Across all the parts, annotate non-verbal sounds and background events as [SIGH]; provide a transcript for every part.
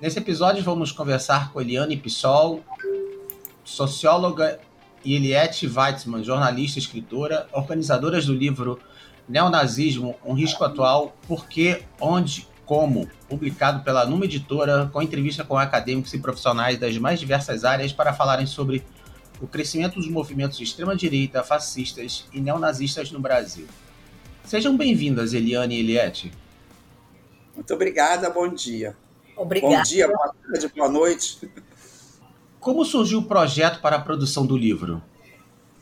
Nesse episódio vamos conversar com Eliane Pissol, socióloga, e Eliette Weitzman, jornalista e escritora, organizadoras do livro Neonazismo, um risco atual, por que, onde, como, publicado pela Numa Editora, com entrevista com acadêmicos e profissionais das mais diversas áreas para falarem sobre o crescimento dos movimentos de extrema-direita, fascistas e neonazistas no Brasil. Sejam bem-vindas, Eliane e Eliette. Muito obrigada, bom dia. Obrigada. Bom dia, boa tarde, boa noite. Como surgiu o projeto para a produção do livro?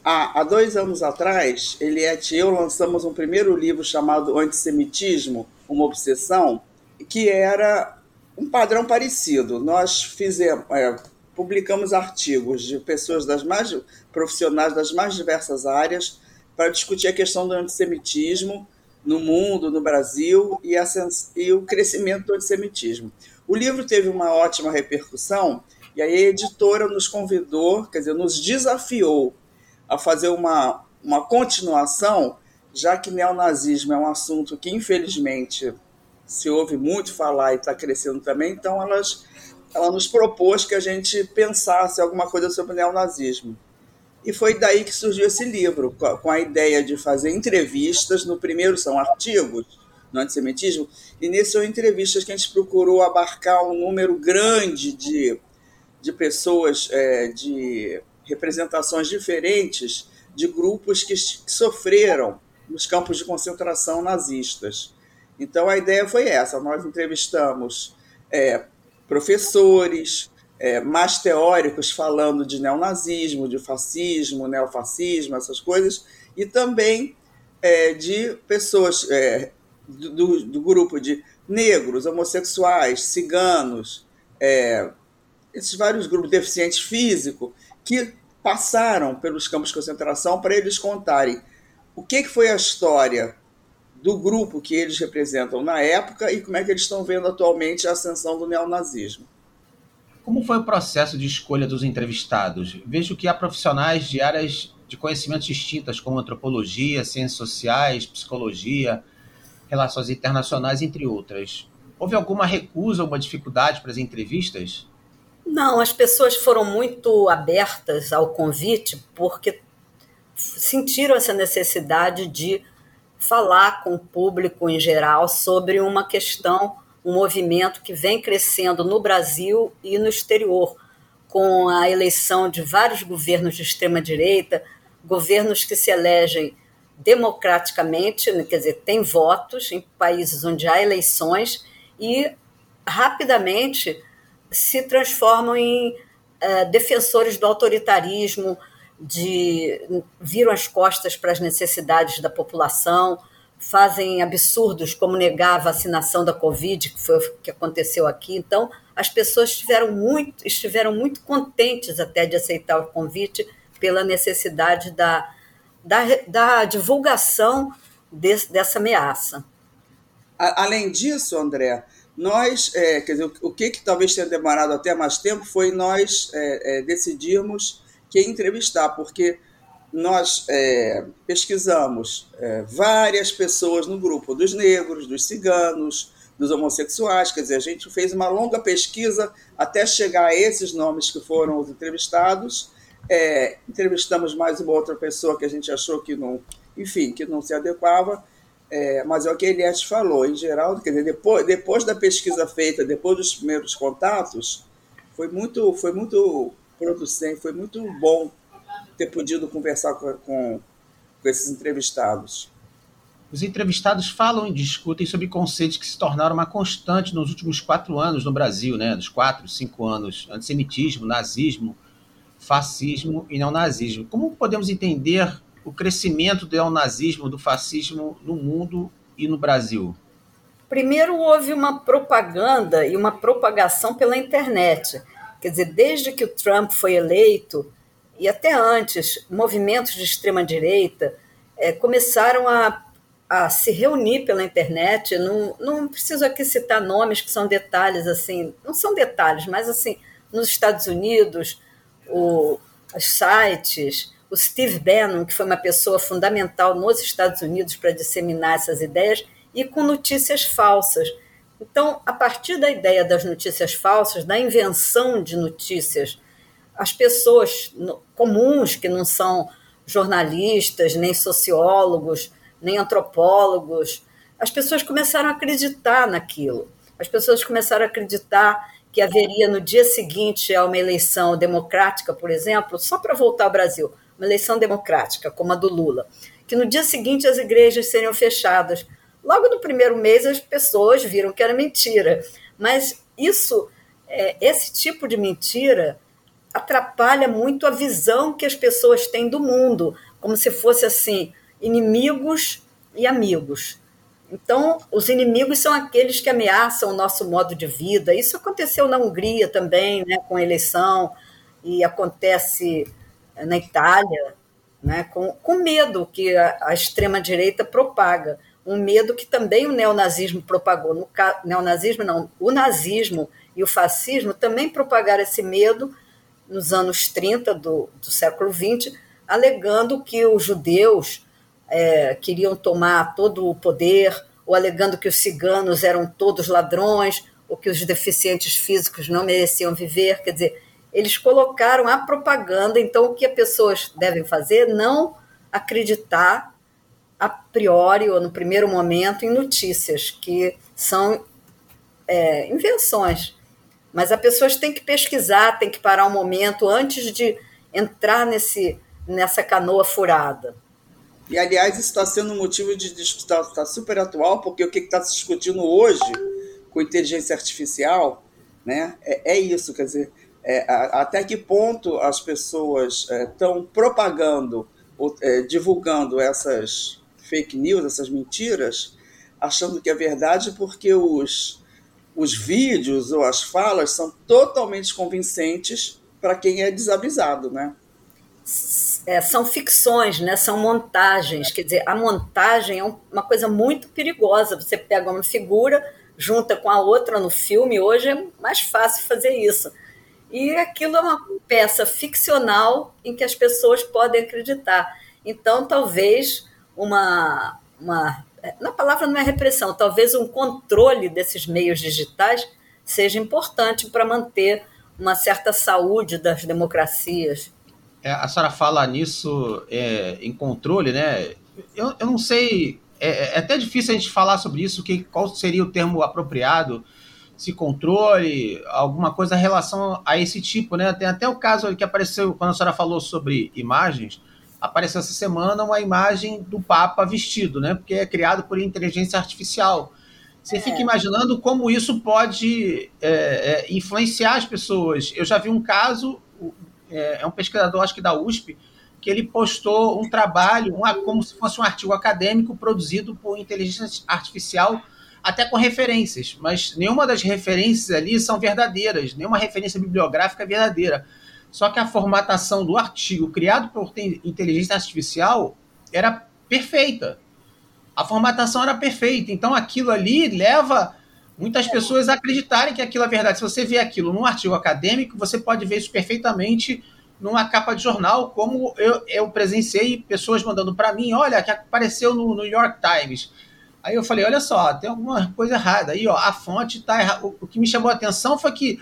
há dois anos atrás, Eliette e eu lançamos um primeiro livro chamado Antissemitismo, uma obsessão, que era um padrão parecido. Nós fizemos, é, publicamos artigos de pessoas das mais profissionais das mais diversas áreas para discutir a questão do antissemitismo no mundo, no Brasil e, a, e o crescimento do antissemitismo. O livro teve uma ótima repercussão e aí a editora nos convidou, quer dizer, nos desafiou a fazer uma, uma continuação, já que neonazismo é um assunto que, infelizmente, se ouve muito falar e está crescendo também, então elas, ela nos propôs que a gente pensasse alguma coisa sobre neonazismo. E foi daí que surgiu esse livro, com a ideia de fazer entrevistas. No primeiro são artigos no antissemitismo, e nesse são entrevistas que a gente procurou abarcar um número grande de, de pessoas, é, de representações diferentes de grupos que, que sofreram nos campos de concentração nazistas. Então a ideia foi essa: nós entrevistamos é, professores, é, mais teóricos falando de neonazismo, de fascismo, neofascismo, essas coisas, e também é, de pessoas é, do, do, grupo de negros, homossexuais, ciganos, é, esses vários grupos deficientes físicos que passaram pelos campos de concentração para eles contarem o que, que foi a história do grupo que eles representam na época e como é que eles estão vendo atualmente a ascensão do neonazismo. Como foi o processo de escolha dos entrevistados? Vejo que há profissionais de áreas de conhecimentos distintas, como antropologia, ciências sociais, psicologia, relações internacionais, entre outras. Houve alguma recusa ou uma dificuldade para as entrevistas? Não, as pessoas foram muito abertas ao convite porque sentiram essa necessidade de falar com o público em geral sobre uma questão, um movimento que vem crescendo no Brasil e no exterior, com a eleição de vários governos de extrema-direita, governos que se elegem democraticamente, né, quer dizer, têm votos em países onde há eleições e rapidamente se transformam em uh, defensores do autoritarismo, de viram as costas para as necessidades da população, fazem absurdos como negar a vacinação da Covid, que foi o que aconteceu aqui. Então, as pessoas estiveram muito, estiveram muito contentes até de aceitar o convite pela necessidade da, da, da divulgação dessa ameaça. Além disso, André, nós, é, quer dizer, o que, que talvez tenha demorado até mais tempo foi nós é, é, decidirmos quem entrevistar, porque nós é, pesquisamos é, várias pessoas no grupo dos negros, dos ciganos, dos homossexuais, quer dizer, a gente fez uma longa pesquisa até chegar a esses nomes que foram os entrevistados. É, entrevistamos mais uma outra pessoa que a gente achou que não, enfim, que não se adequava é, mas é o que Eliette falou, em geral, quer dizer, depois, depois da pesquisa feita, depois dos primeiros contatos, foi muito, foi muito producente, foi muito bom ter podido conversar com, com, com esses entrevistados. Os entrevistados falam e discutem sobre conceitos que se tornaram uma constante nos últimos quatro anos no Brasil, né? Nos quatro, cinco anos: antissemitismo, nazismo, fascismo e neonazismo. Como podemos entender o crescimento do neonazismo, do fascismo no mundo e no Brasil? Primeiro, houve uma propaganda e uma propagação pela internet. Quer dizer, desde que o Trump foi eleito, e até antes, movimentos de extrema-direita é, começaram a, a se reunir pela internet. Não, não preciso aqui citar nomes que são detalhes, assim, não são detalhes, mas assim, nos Estados Unidos, o, os sites, o Steve Bannon, que foi uma pessoa fundamental nos Estados Unidos para disseminar essas ideias, e com notícias falsas. Então, a partir da ideia das notícias falsas, da invenção de notícias, as pessoas comuns que não são jornalistas, nem sociólogos, nem antropólogos, as pessoas começaram a acreditar naquilo. As pessoas começaram a acreditar que haveria no dia seguinte a uma eleição democrática, por exemplo, só para voltar ao Brasil, uma eleição democrática, como a do Lula, que no dia seguinte as igrejas seriam fechadas. Logo no primeiro mês as pessoas viram que era mentira, mas isso, é, esse tipo de mentira atrapalha muito a visão que as pessoas têm do mundo, como se fosse assim, inimigos e amigos. Então, os inimigos são aqueles que ameaçam o nosso modo de vida. Isso aconteceu na Hungria também, né, com a eleição, e acontece na Itália, né, com, com medo que a, a extrema-direita propaga. Um medo que também o neonazismo propagou. No neonazismo, não, o nazismo e o fascismo também propagaram esse medo nos anos 30 do, do século XX, alegando que os judeus é, queriam tomar todo o poder, ou alegando que os ciganos eram todos ladrões, ou que os deficientes físicos não mereciam viver. Quer dizer, eles colocaram a propaganda, então o que as pessoas devem fazer? Não acreditar a priori ou no primeiro momento em notícias que são é, invenções. Mas as pessoas têm que pesquisar, têm que parar um momento antes de entrar nesse, nessa canoa furada. E, aliás, isso está sendo um motivo de discussão, está super atual, porque o que está se discutindo hoje com inteligência artificial né, é, é isso, quer dizer, é, a, até que ponto as pessoas estão é, propagando, ou, é, divulgando essas fake news, essas mentiras, achando que é verdade porque os, os vídeos ou as falas são totalmente convincentes para quem é desavisado, né? É, são ficções, né? são montagens. Quer dizer, a montagem é uma coisa muito perigosa. Você pega uma figura, junta com a outra no filme, hoje é mais fácil fazer isso. E aquilo é uma peça ficcional em que as pessoas podem acreditar. Então, talvez uma. uma na palavra não é repressão, talvez um controle desses meios digitais seja importante para manter uma certa saúde das democracias é, a senhora fala nisso é, em controle, né? Eu, eu não sei, é, é, até difícil a gente falar sobre isso, que, qual seria o termo apropriado, se controle, alguma coisa em relação a esse tipo, né? Tem até o caso que apareceu, quando a senhora falou sobre imagens, apareceu essa semana uma imagem do Papa vestido, né? Porque é criado por inteligência artificial. Você é. fica imaginando como isso pode é, é, influenciar as pessoas. Eu já vi um caso é, é um pesquisador, acho que da USP, que ele postou um trabalho, uma, como se fosse um artigo acadêmico produzido por inteligência artificial, até com referências, mas nenhuma das referências ali são verdadeiras, nenhuma referência bibliográfica é verdadeira. Só que a formatação do artigo criado por inteligência artificial era perfeita. A formatação era perfeita. Então aquilo ali leva muitas pessoas acreditarem que aquilo é verdade. Se você vê aquilo num artigo acadêmico, você pode ver isso perfeitamente numa capa de jornal, como eu, eu presenciei pessoas mandando para mim, olha, que apareceu no New York Times. Aí eu falei, olha só, tem alguma coisa errada. Aí, ó, a fonte está errada. O, o que me chamou a atenção foi que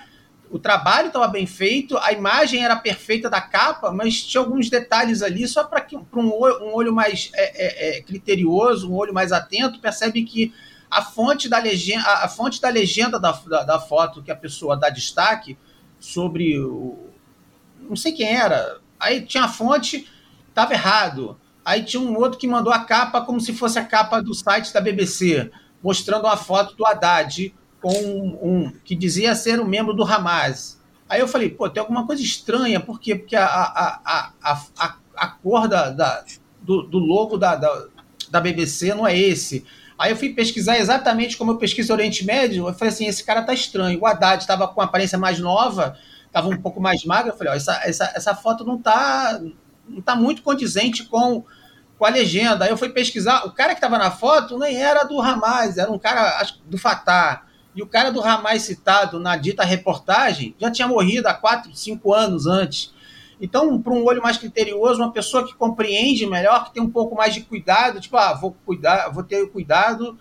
o trabalho estava bem feito, a imagem era perfeita da capa, mas tinha alguns detalhes ali, só para um, um olho mais é, é, é, criterioso, um olho mais atento, percebe que a fonte da legenda, a, fonte da, legenda da, da, da, foto que a pessoa dá destaque sobre o. Não sei quem era. Aí tinha a fonte, estava errado. Aí tinha um outro que mandou a capa como se fosse a capa do site da BBC, mostrando uma foto do Haddad com um, um que dizia ser um membro do Hamas. Aí eu falei, pô, tem alguma coisa estranha, por quê? Porque a, a, a, a, a, cor da, da do, do logo da, da, da BBC não é esse Aí eu fui pesquisar exatamente como eu pesquiso Oriente Médio. Eu falei assim: esse cara tá estranho. O Haddad estava com aparência mais nova, estava um pouco mais magro. Eu falei: ó, essa, essa, essa foto não tá, não tá muito condizente com, com a legenda. Aí eu fui pesquisar. O cara que estava na foto nem era do Hamas, era um cara acho, do Fatah. E o cara do Hamas citado na dita reportagem já tinha morrido há quatro, cinco anos antes. Então, para um olho mais criterioso, uma pessoa que compreende melhor, que tem um pouco mais de cuidado, tipo, ah, vou cuidar, vou ter cuidado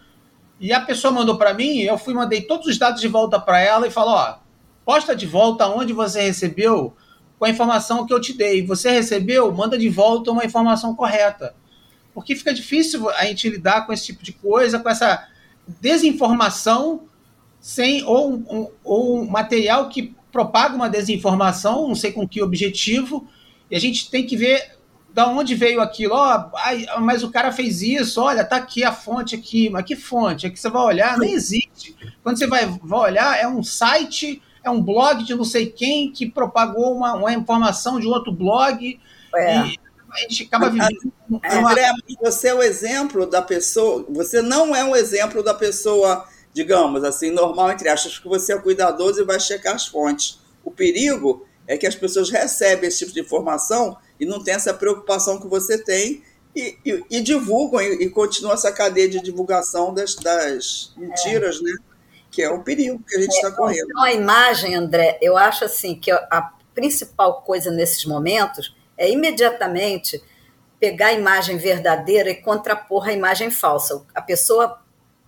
E a pessoa mandou para mim, eu fui mandei todos os dados de volta para ela e falou, ó, posta de volta onde você recebeu com a informação que eu te dei. Você recebeu, manda de volta uma informação correta. Porque fica difícil a gente lidar com esse tipo de coisa, com essa desinformação sem ou ou um material que propaga uma desinformação, não sei com que objetivo, e a gente tem que ver da onde veio aquilo. Ó, oh, mas o cara fez isso, olha, tá aqui a fonte aqui, mas que fonte? É que você vai olhar, não existe. Quando você vai, vai olhar, é um site é um blog de não sei quem que propagou uma, uma informação de outro blog. É. E a gente acaba vivendo. Uma... André, você é o exemplo da pessoa. Você não é um exemplo da pessoa, digamos assim, normal, entre aspas, que você é cuidadoso e vai checar as fontes. O perigo é que as pessoas recebem esse tipo de informação e não tem essa preocupação que você tem e, e, e divulgam e, e continua essa cadeia de divulgação das, das mentiras, é. né? que é o perigo que a gente está é, correndo. Então, a imagem, André, eu acho assim que a principal coisa nesses momentos é imediatamente pegar a imagem verdadeira e contrapor a imagem falsa. A pessoa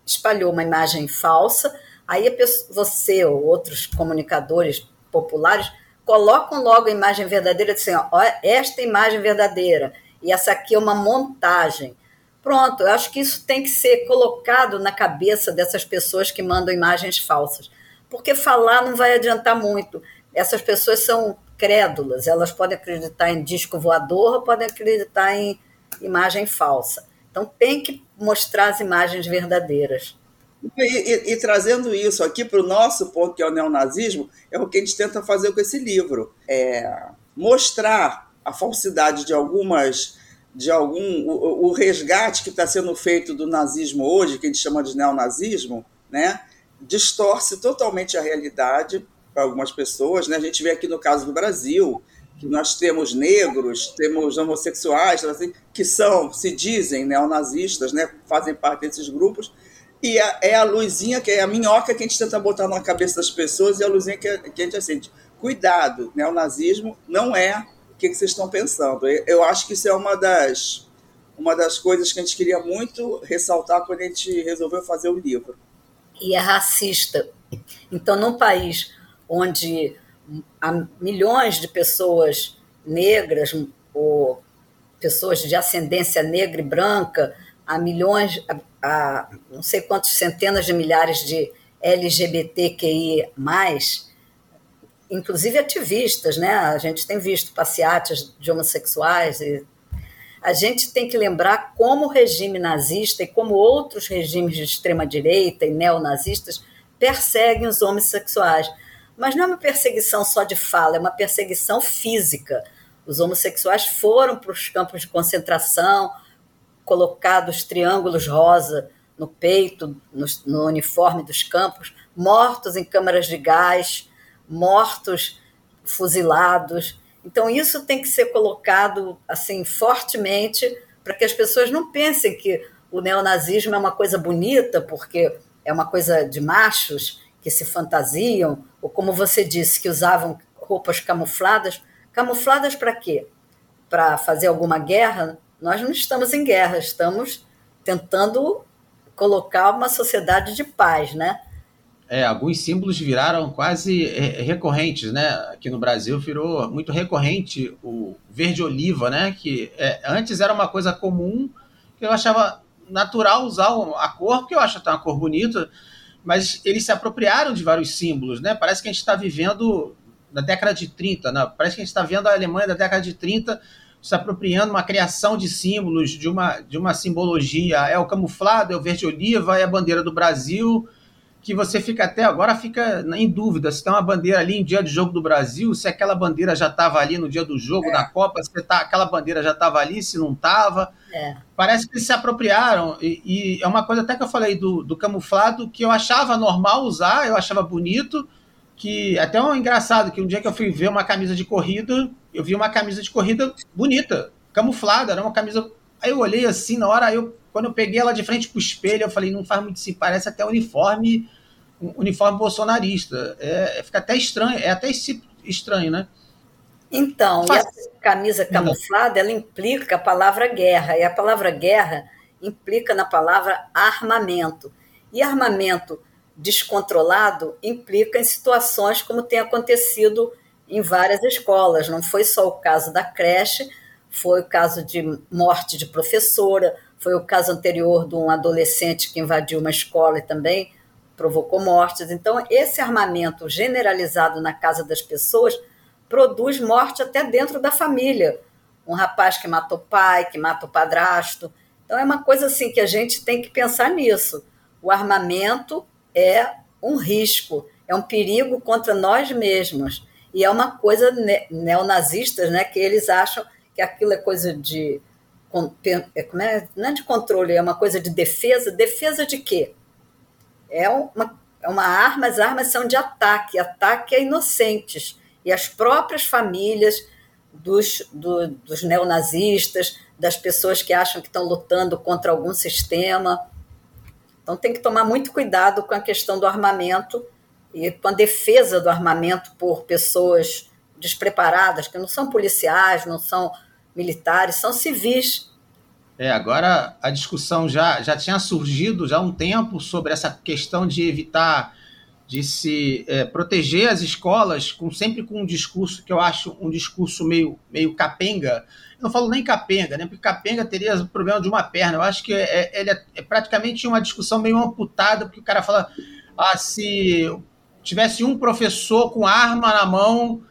espalhou uma imagem falsa, aí pessoa, você ou outros comunicadores populares colocam logo a imagem verdadeira dizem, ó, esta imagem verdadeira e essa aqui é uma montagem. Pronto, eu acho que isso tem que ser colocado na cabeça dessas pessoas que mandam imagens falsas. Porque falar não vai adiantar muito. Essas pessoas são crédulas, elas podem acreditar em disco voador, podem acreditar em imagem falsa. Então tem que mostrar as imagens verdadeiras. E, e, e, trazendo isso aqui para o nosso ponto, que é o neonazismo, é o que a gente tenta fazer com esse livro. É mostrar a falsidade de algumas de algum o, o resgate que está sendo feito do nazismo hoje, que a gente chama de neonazismo, né, distorce totalmente a realidade para algumas pessoas. Né? A gente vê aqui no caso do Brasil que nós temos negros, temos homossexuais, assim, que são, se dizem neonazistas, né, fazem parte desses grupos, e é a luzinha, que é a minhoca que a gente tenta botar na cabeça das pessoas, e a luzinha que, que a gente acende. Cuidado, neonazismo não é o que, que vocês estão pensando. Eu acho que isso é uma das, uma das coisas que a gente queria muito ressaltar quando a gente resolveu fazer o livro. E é racista. Então, num país onde há milhões de pessoas negras ou pessoas de ascendência negra e branca, há milhões, há não sei quantos centenas de milhares de LGBTQI+, inclusive ativistas, né? A gente tem visto passeatas de homossexuais e a gente tem que lembrar como o regime nazista e como outros regimes de extrema direita e neonazistas perseguem os homossexuais. Mas não é uma perseguição só de fala, é uma perseguição física. Os homossexuais foram para os campos de concentração, colocados triângulos rosa no peito, no, no uniforme dos campos, mortos em câmaras de gás, mortos, fuzilados. Então isso tem que ser colocado assim fortemente para que as pessoas não pensem que o neonazismo é uma coisa bonita porque é uma coisa de machos que se fantasiam ou como você disse que usavam roupas camufladas. Camufladas para quê? Para fazer alguma guerra? Nós não estamos em guerra, estamos tentando colocar uma sociedade de paz, né? É, alguns símbolos viraram quase é, recorrentes, né? Aqui no Brasil virou muito recorrente o verde oliva, né? Que é, antes era uma coisa comum que eu achava natural usar a cor, porque eu acho até uma cor bonita, mas eles se apropriaram de vários símbolos, né? Parece que a gente está vivendo na década de 30, né? Parece que a gente está vendo a Alemanha da década de 30 se apropriando uma criação de símbolos, de uma, de uma simbologia. É o camuflado, é o verde oliva, é a bandeira do Brasil que você fica até agora fica em dúvida se tem uma bandeira ali em dia de jogo do Brasil, se aquela bandeira já estava ali no dia do jogo é. da Copa, se tá, aquela bandeira já estava ali, se não estava. É. Parece que eles se apropriaram. E, e, é uma coisa até que eu falei do, do camuflado que eu achava normal usar, eu achava bonito. Que até um engraçado que um dia que eu fui ver uma camisa de corrida, eu vi uma camisa de corrida bonita, camuflada, era uma camisa. Aí eu olhei assim na hora, eu quando eu peguei ela de frente pro espelho, eu falei, não faz muito se parece até uniforme um uniforme bolsonarista. É, fica até estranho, é até estranho, né? Então, Faz... e a camisa camuflada, ela implica a palavra guerra, e a palavra guerra implica na palavra armamento. E armamento descontrolado implica em situações como tem acontecido em várias escolas. Não foi só o caso da creche, foi o caso de morte de professora, foi o caso anterior de um adolescente que invadiu uma escola e também provocou mortes. Então, esse armamento generalizado na casa das pessoas produz morte até dentro da família. Um rapaz que mata o pai, que mata o padrasto. Então, é uma coisa assim que a gente tem que pensar nisso. O armamento é um risco, é um perigo contra nós mesmos. E é uma coisa ne neonazistas, né, que eles acham que aquilo é coisa de. É, é? Não é de controle, é uma coisa de defesa. Defesa de quê? É uma, é uma arma, as armas são de ataque, ataque a inocentes. E as próprias famílias dos, do, dos neonazistas, das pessoas que acham que estão lutando contra algum sistema. Então tem que tomar muito cuidado com a questão do armamento e com a defesa do armamento por pessoas despreparadas, que não são policiais, não são militares, são civis é, agora a discussão já, já tinha surgido já há um tempo sobre essa questão de evitar, de se é, proteger as escolas, com, sempre com um discurso que eu acho um discurso meio, meio capenga. Eu não falo nem capenga, né? Porque capenga teria o problema de uma perna. Eu acho que é, é, é, é praticamente uma discussão meio amputada, porque o cara fala: ah, se tivesse um professor com arma na mão,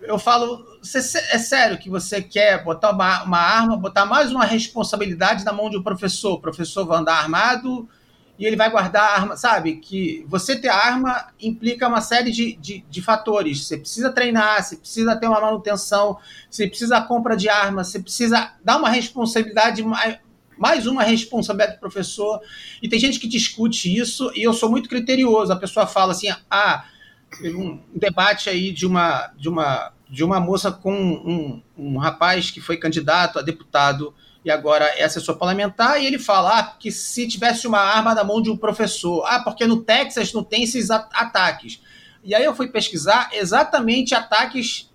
eu falo, você, é sério que você quer botar uma, uma, arma, botar mais uma responsabilidade na mão de um professor? O professor vai andar armado e ele vai guardar a arma, sabe? Que você ter arma implica uma série de, de, de, fatores. Você precisa treinar, você precisa ter uma manutenção, você precisa compra de armas, você precisa dar uma responsabilidade, mais uma responsabilidade do professor. E tem gente que discute isso e eu sou muito criterioso. A pessoa fala assim, ah, um debate aí de uma, de uma de uma moça com um, um rapaz que foi candidato a deputado e agora é assessor parlamentar, e ele fala ah, que se tivesse uma arma na mão de um professor, ah, porque no Texas não tem esses ataques. E aí eu fui pesquisar exatamente ataques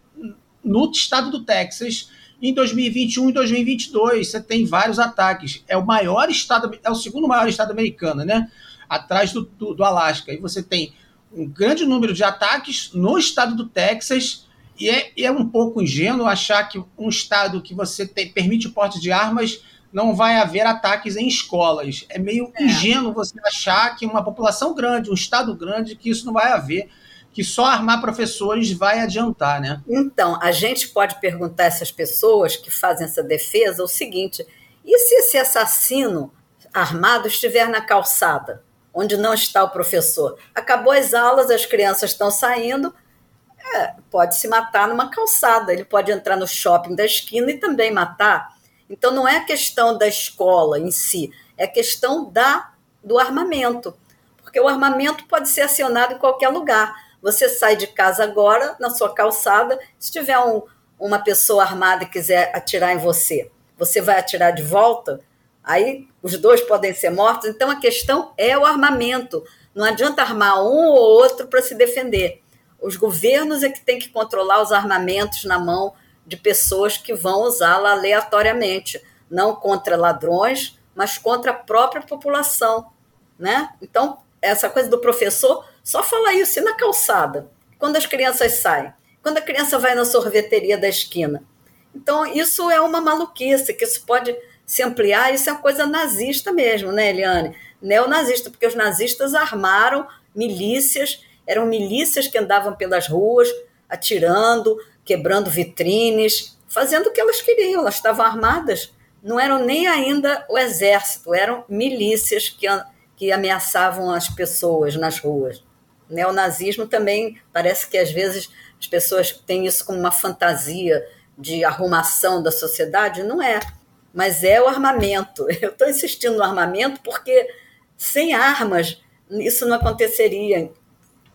no estado do Texas em 2021 e 2022. Você tem vários ataques. É o maior estado, é o segundo maior estado americano, né? Atrás do, do, do Alasca. E você tem um grande número de ataques no estado do Texas e é, é um pouco ingênuo achar que um Estado que você tem, permite o porte de armas não vai haver ataques em escolas. É meio é. ingênuo você achar que uma população grande, um Estado grande, que isso não vai haver, que só armar professores vai adiantar, né? Então, a gente pode perguntar a essas pessoas que fazem essa defesa o seguinte: e se esse assassino armado estiver na calçada, onde não está o professor? Acabou as aulas, as crianças estão saindo, é, pode se matar numa calçada, ele pode entrar no shopping da esquina e também matar. Então não é questão da escola em si, é questão da do armamento, porque o armamento pode ser acionado em qualquer lugar. Você sai de casa agora, na sua calçada, se tiver um, uma pessoa armada e quiser atirar em você, você vai atirar de volta? Aí os dois podem ser mortos. Então a questão é o armamento. Não adianta armar um ou outro para se defender. Os governos é que têm que controlar os armamentos na mão de pessoas que vão usá-la aleatoriamente, não contra ladrões, mas contra a própria população, né? Então, essa coisa do professor só fala isso e na calçada, quando as crianças saem, quando a criança vai na sorveteria da esquina. Então, isso é uma maluquice, que isso pode se ampliar, isso é uma coisa nazista mesmo, né, Eliane? Neonazista, porque os nazistas armaram milícias eram milícias que andavam pelas ruas, atirando, quebrando vitrines, fazendo o que elas queriam, elas estavam armadas. Não eram nem ainda o exército, eram milícias que, que ameaçavam as pessoas nas ruas. O neonazismo também parece que às vezes as pessoas têm isso como uma fantasia de arrumação da sociedade, não é. Mas é o armamento. [LAUGHS] Eu estou insistindo no armamento porque sem armas isso não aconteceria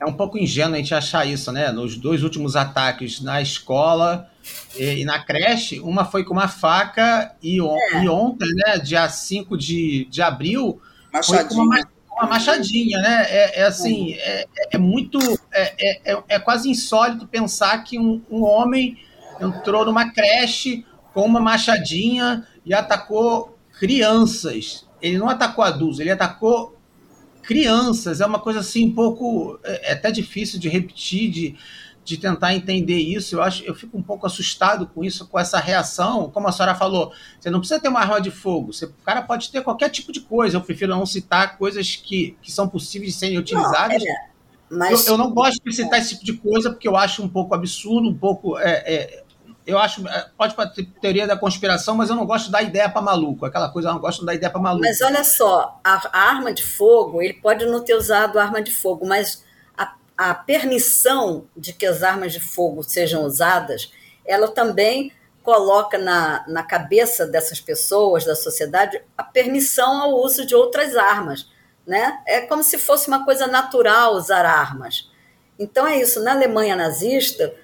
é um pouco ingênuo a gente achar isso, né? Nos dois últimos ataques na escola e, e na creche, uma foi com uma faca e, on, é. e ontem, né, dia 5 de, de abril, machadinha. foi com uma, uma machadinha, né? É, é assim, é, é, é muito. É, é, é, quase insólito pensar que um, um homem entrou numa creche com uma machadinha e atacou crianças. Ele não atacou adultos, ele atacou crianças. É uma coisa assim um pouco. É, é até difícil de repetir, de, de tentar entender isso. Eu acho, eu fico um pouco assustado com isso, com essa reação. Como a senhora falou, você não precisa ter uma arma de fogo. Você, o cara pode ter qualquer tipo de coisa. Eu prefiro não citar coisas que, que são possíveis de serem utilizadas. Não, é, mas... eu, eu, não gosto de citar esse tipo de coisa porque eu acho um pouco absurdo, um pouco. É, é, eu acho. É, pode ter teoria da conspiração, mas eu não gosto da ideia para maluco. Aquela coisa, eu não gosto da ideia para maluco. Mas olha só, a, a arma de fogo, ele pode não ter usado arma de fogo, mas a permissão de que as armas de fogo sejam usadas, ela também coloca na, na cabeça dessas pessoas, da sociedade, a permissão ao uso de outras armas. Né? É como se fosse uma coisa natural usar armas. Então é isso. Na Alemanha nazista,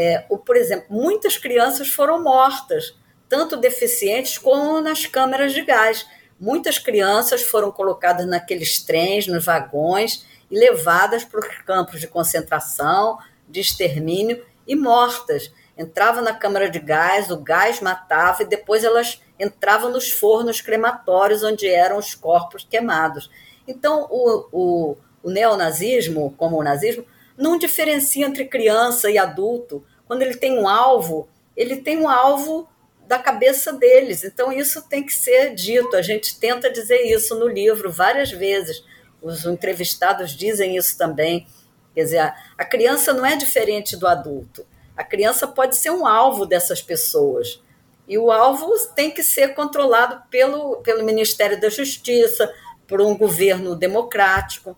é, por exemplo, muitas crianças foram mortas, tanto deficientes como nas câmeras de gás. Muitas crianças foram colocadas naqueles trens, nos vagões, e levadas para os campos de concentração, de extermínio e mortas. Entravam na câmara de gás, o gás matava e depois elas entravam nos fornos crematórios onde eram os corpos queimados. Então, o, o, o neonazismo, como o nazismo, não diferencia entre criança e adulto. Quando ele tem um alvo, ele tem um alvo da cabeça deles. Então, isso tem que ser dito. A gente tenta dizer isso no livro várias vezes os entrevistados dizem isso também. Quer dizer, a, criança não é diferente do adulto. A criança pode ser um alvo dessas pessoas. E o alvo tem que ser controlado pelo, pelo Ministério da Justiça, por um governo democrático.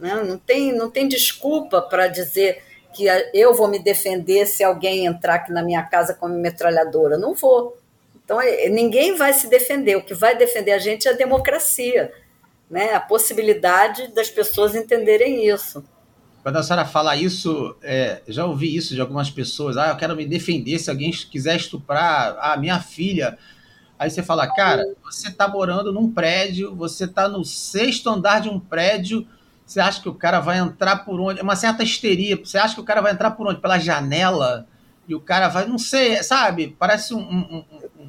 Né? Não, tem, não tem desculpa para dizer que eu vou me defender se alguém entrar aqui na minha casa com uma metralhadora. Não vou. Então, é, ninguém vai se defender. O que vai defender a gente é a democracia né, a possibilidade das pessoas entenderem isso. Quando a senhora fala isso, é, já ouvi isso de algumas pessoas. Ah, eu quero me defender se alguém quiser estuprar a minha filha. Aí você fala, cara, você está morando num prédio, você está no sexto andar de um prédio, você acha que o cara vai entrar por onde? É uma certa histeria. Você acha que o cara vai entrar por onde? Pela janela? E o cara vai, não sei, sabe? Parece um, um,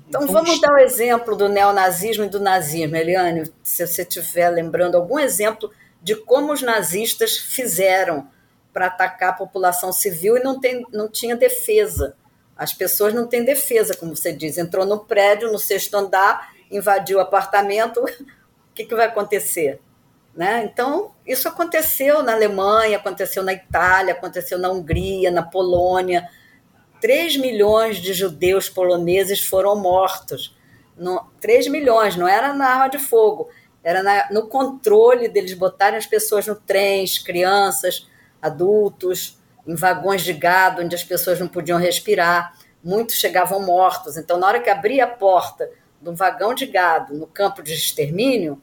então vamos dar o exemplo do neonazismo e do nazismo, Eliane, se você estiver lembrando algum exemplo de como os nazistas fizeram para atacar a população civil e não, tem, não tinha defesa. As pessoas não têm defesa, como você diz. Entrou no prédio, no sexto andar, invadiu o apartamento, [LAUGHS] o que, que vai acontecer? Né? Então, isso aconteceu na Alemanha, aconteceu na Itália, aconteceu na Hungria, na Polônia, 3 milhões de judeus poloneses foram mortos. No, 3 milhões, não era na arma de fogo, era na, no controle deles botarem as pessoas no trens, crianças, adultos, em vagões de gado, onde as pessoas não podiam respirar. Muitos chegavam mortos. Então, na hora que abria a porta de um vagão de gado no campo de extermínio,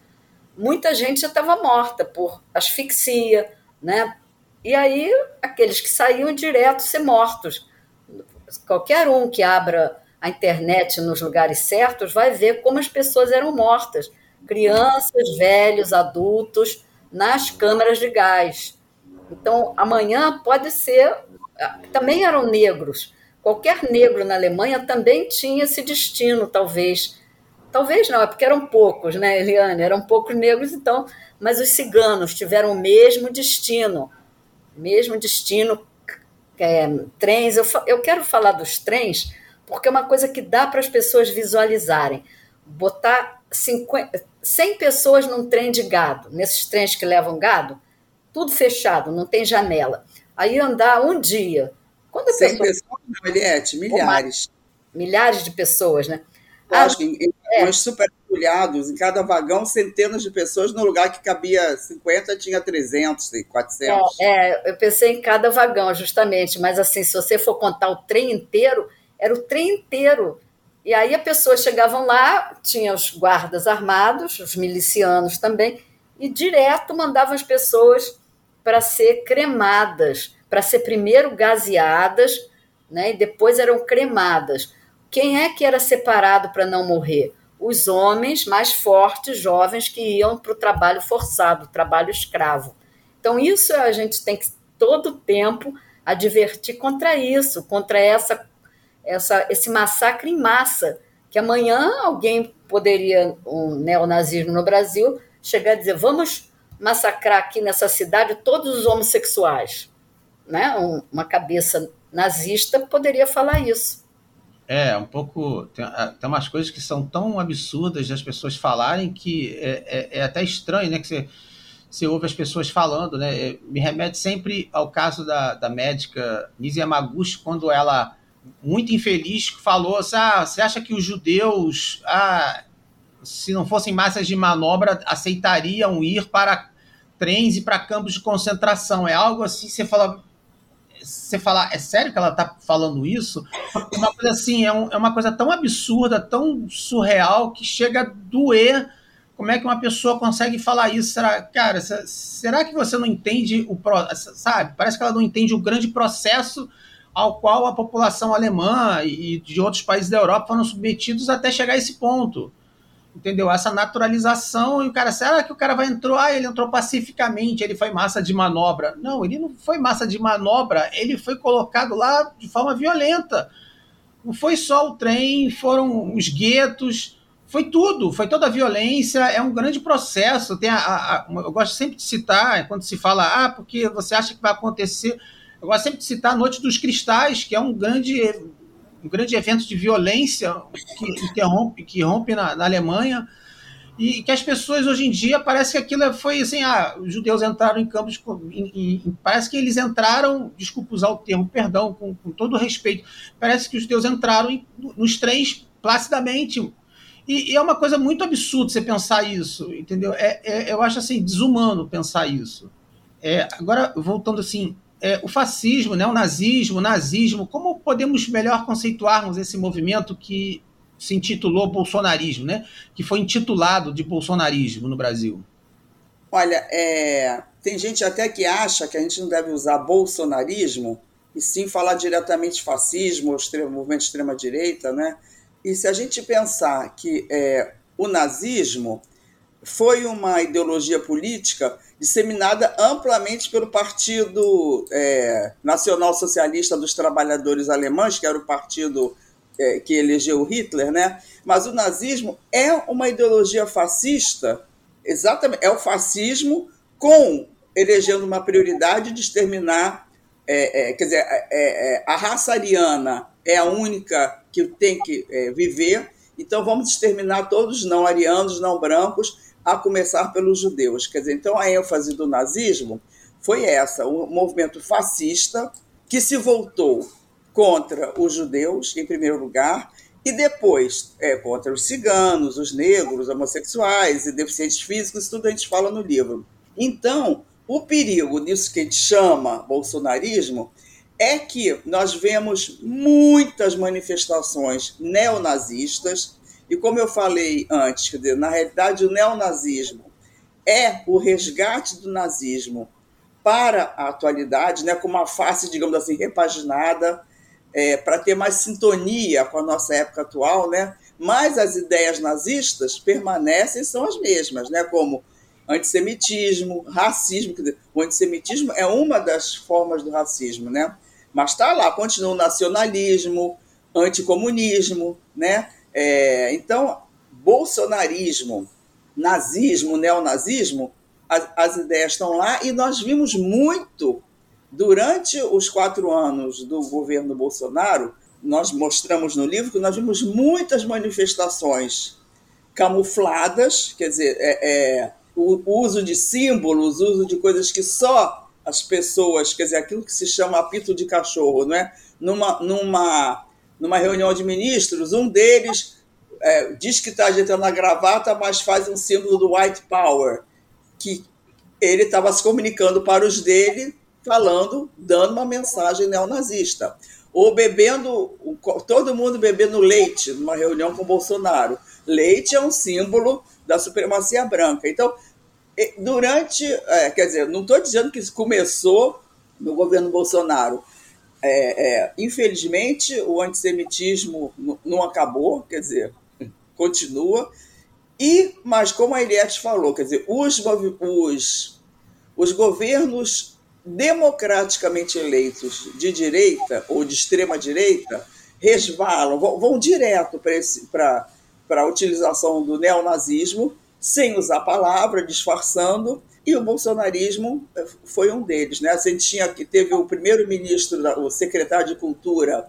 muita gente já estava morta por asfixia, né? E aí, aqueles que saíam direto ser mortos qualquer um que abra a internet nos lugares certos vai ver como as pessoas eram mortas. Crianças, velhos, adultos, nas câmaras de gás. Então, amanhã pode ser. Também eram negros. Qualquer negro na Alemanha também tinha esse destino, talvez. Talvez não, é porque eram poucos, né, Eliane? Eram poucos negros, então. Mas os ciganos tiveram o mesmo destino mesmo destino é, trens. Eu, eu quero falar dos trens porque é uma coisa que dá para as pessoas visualizarem. Botar 50, 100 pessoas num trem de gado, nesses trens que levam gado, tudo fechado, não tem janela. Aí andar um dia. Quando 100 pessoa... pessoas, não, Eliette, milhares. Milhares de pessoas, né? Lógico, ah, em, é. super em cada vagão, centenas de pessoas, no lugar que cabia 50, tinha 300 e 400. É, é, eu pensei em cada vagão, justamente, mas assim, se você for contar o trem inteiro, era o trem inteiro. E aí as pessoas chegavam lá, tinha os guardas armados, os milicianos também, e direto mandavam as pessoas para ser cremadas, para ser primeiro gaseadas, né, e depois eram cremadas. Quem é que era separado para não morrer? Os homens mais fortes, jovens, que iam para o trabalho forçado, trabalho escravo. Então, isso a gente tem que, todo tempo, advertir contra isso, contra essa, essa, esse massacre em massa, que amanhã alguém poderia, um neonazismo no Brasil, chegar a dizer: vamos massacrar aqui nessa cidade todos os homossexuais. Né? Uma cabeça nazista poderia falar isso. É, um pouco. Tem, ah, tem umas coisas que são tão absurdas das pessoas falarem que é, é, é até estranho, né? Que você, você ouve as pessoas falando, né? É, me remete sempre ao caso da, da médica Nise Yamaguchi, quando ela, muito infeliz, falou assim: ah, você acha que os judeus, ah, se não fossem massas de manobra, aceitariam ir para trens e para campos de concentração? É algo assim, você fala, você falar, é sério que ela tá falando isso? É uma coisa assim, é, um, é uma coisa tão absurda, tão surreal, que chega a doer. Como é que uma pessoa consegue falar isso? Será, cara, será que você não entende o sabe? Parece que ela não entende o grande processo ao qual a população alemã e de outros países da Europa foram submetidos até chegar a esse ponto entendeu? Essa naturalização e o cara, será que o cara vai entrar? Ah, ele entrou pacificamente, ele foi massa de manobra. Não, ele não foi massa de manobra, ele foi colocado lá de forma violenta. Não foi só o trem, foram os guetos, foi tudo, foi toda a violência, é um grande processo. Tem a, a, a, eu gosto sempre de citar, quando se fala, ah, porque você acha que vai acontecer. Eu gosto sempre de citar a Noite dos Cristais, que é um grande um grande evento de violência que interrompe, que rompe na, na Alemanha e que as pessoas hoje em dia parece que aquilo foi assim, ah, os judeus entraram em campos, em, em, parece que eles entraram, desculpa usar o termo, perdão, com, com todo respeito, parece que os judeus entraram em, nos trens placidamente e, e, é uma coisa muito absurda você pensar isso, entendeu? É, é, eu acho assim desumano pensar isso. É, agora voltando assim é, o fascismo, né, o nazismo, o nazismo, como podemos melhor conceituarmos esse movimento que se intitulou bolsonarismo, né, que foi intitulado de bolsonarismo no Brasil? Olha, é, tem gente até que acha que a gente não deve usar bolsonarismo e sim falar diretamente fascismo, extremo, movimento de extrema-direita, né? E se a gente pensar que é, o nazismo foi uma ideologia política disseminada amplamente pelo Partido é, Nacional Socialista dos Trabalhadores Alemães, que era o partido é, que elegeu Hitler, né? Mas o nazismo é uma ideologia fascista, exatamente, é o fascismo com elegendo uma prioridade de exterminar, é, é quer dizer, é, é, a raça ariana é a única que tem que viver, então vamos exterminar todos os não arianos, não brancos, a começar pelos judeus. Quer dizer, então a ênfase do nazismo foi essa, um movimento fascista que se voltou contra os judeus, em primeiro lugar, e depois é, contra os ciganos, os negros, homossexuais e deficientes físicos, tudo a gente fala no livro. Então, o perigo disso que a gente chama bolsonarismo é que nós vemos muitas manifestações neonazistas e como eu falei antes, dizer, na realidade o neonazismo é o resgate do nazismo para a atualidade, né, com uma face, digamos assim, repaginada, é, para ter mais sintonia com a nossa época atual, né? mas as ideias nazistas permanecem são as mesmas, né? como antissemitismo, racismo. O antissemitismo é uma das formas do racismo, né? mas está lá, continua o nacionalismo, anticomunismo, né? É, então, bolsonarismo, nazismo, neonazismo, as, as ideias estão lá e nós vimos muito durante os quatro anos do governo Bolsonaro. Nós mostramos no livro que nós vimos muitas manifestações camufladas, quer dizer, é, é, o uso de símbolos, uso de coisas que só as pessoas, quer dizer, aquilo que se chama apito de cachorro, não é? Numa, numa numa reunião de ministros, um deles é, diz que está ajeitando a gravata, mas faz um símbolo do white power, que ele estava se comunicando para os dele, falando, dando uma mensagem neonazista. Ou bebendo, todo mundo bebendo leite numa reunião com Bolsonaro. Leite é um símbolo da supremacia branca. Então, durante, é, quer dizer, não estou dizendo que isso começou no governo Bolsonaro, é, é, infelizmente, o antissemitismo não acabou, quer dizer, [LAUGHS] continua. E, mas como a Eliette falou, quer dizer, os, os, os governos democraticamente eleitos de direita ou de extrema direita resvalam, vão, vão direto para a utilização do neonazismo sem usar palavra, disfarçando, e o bolsonarismo eh, foi um deles. Né? A gente tinha, teve o primeiro-ministro, o secretário de Cultura,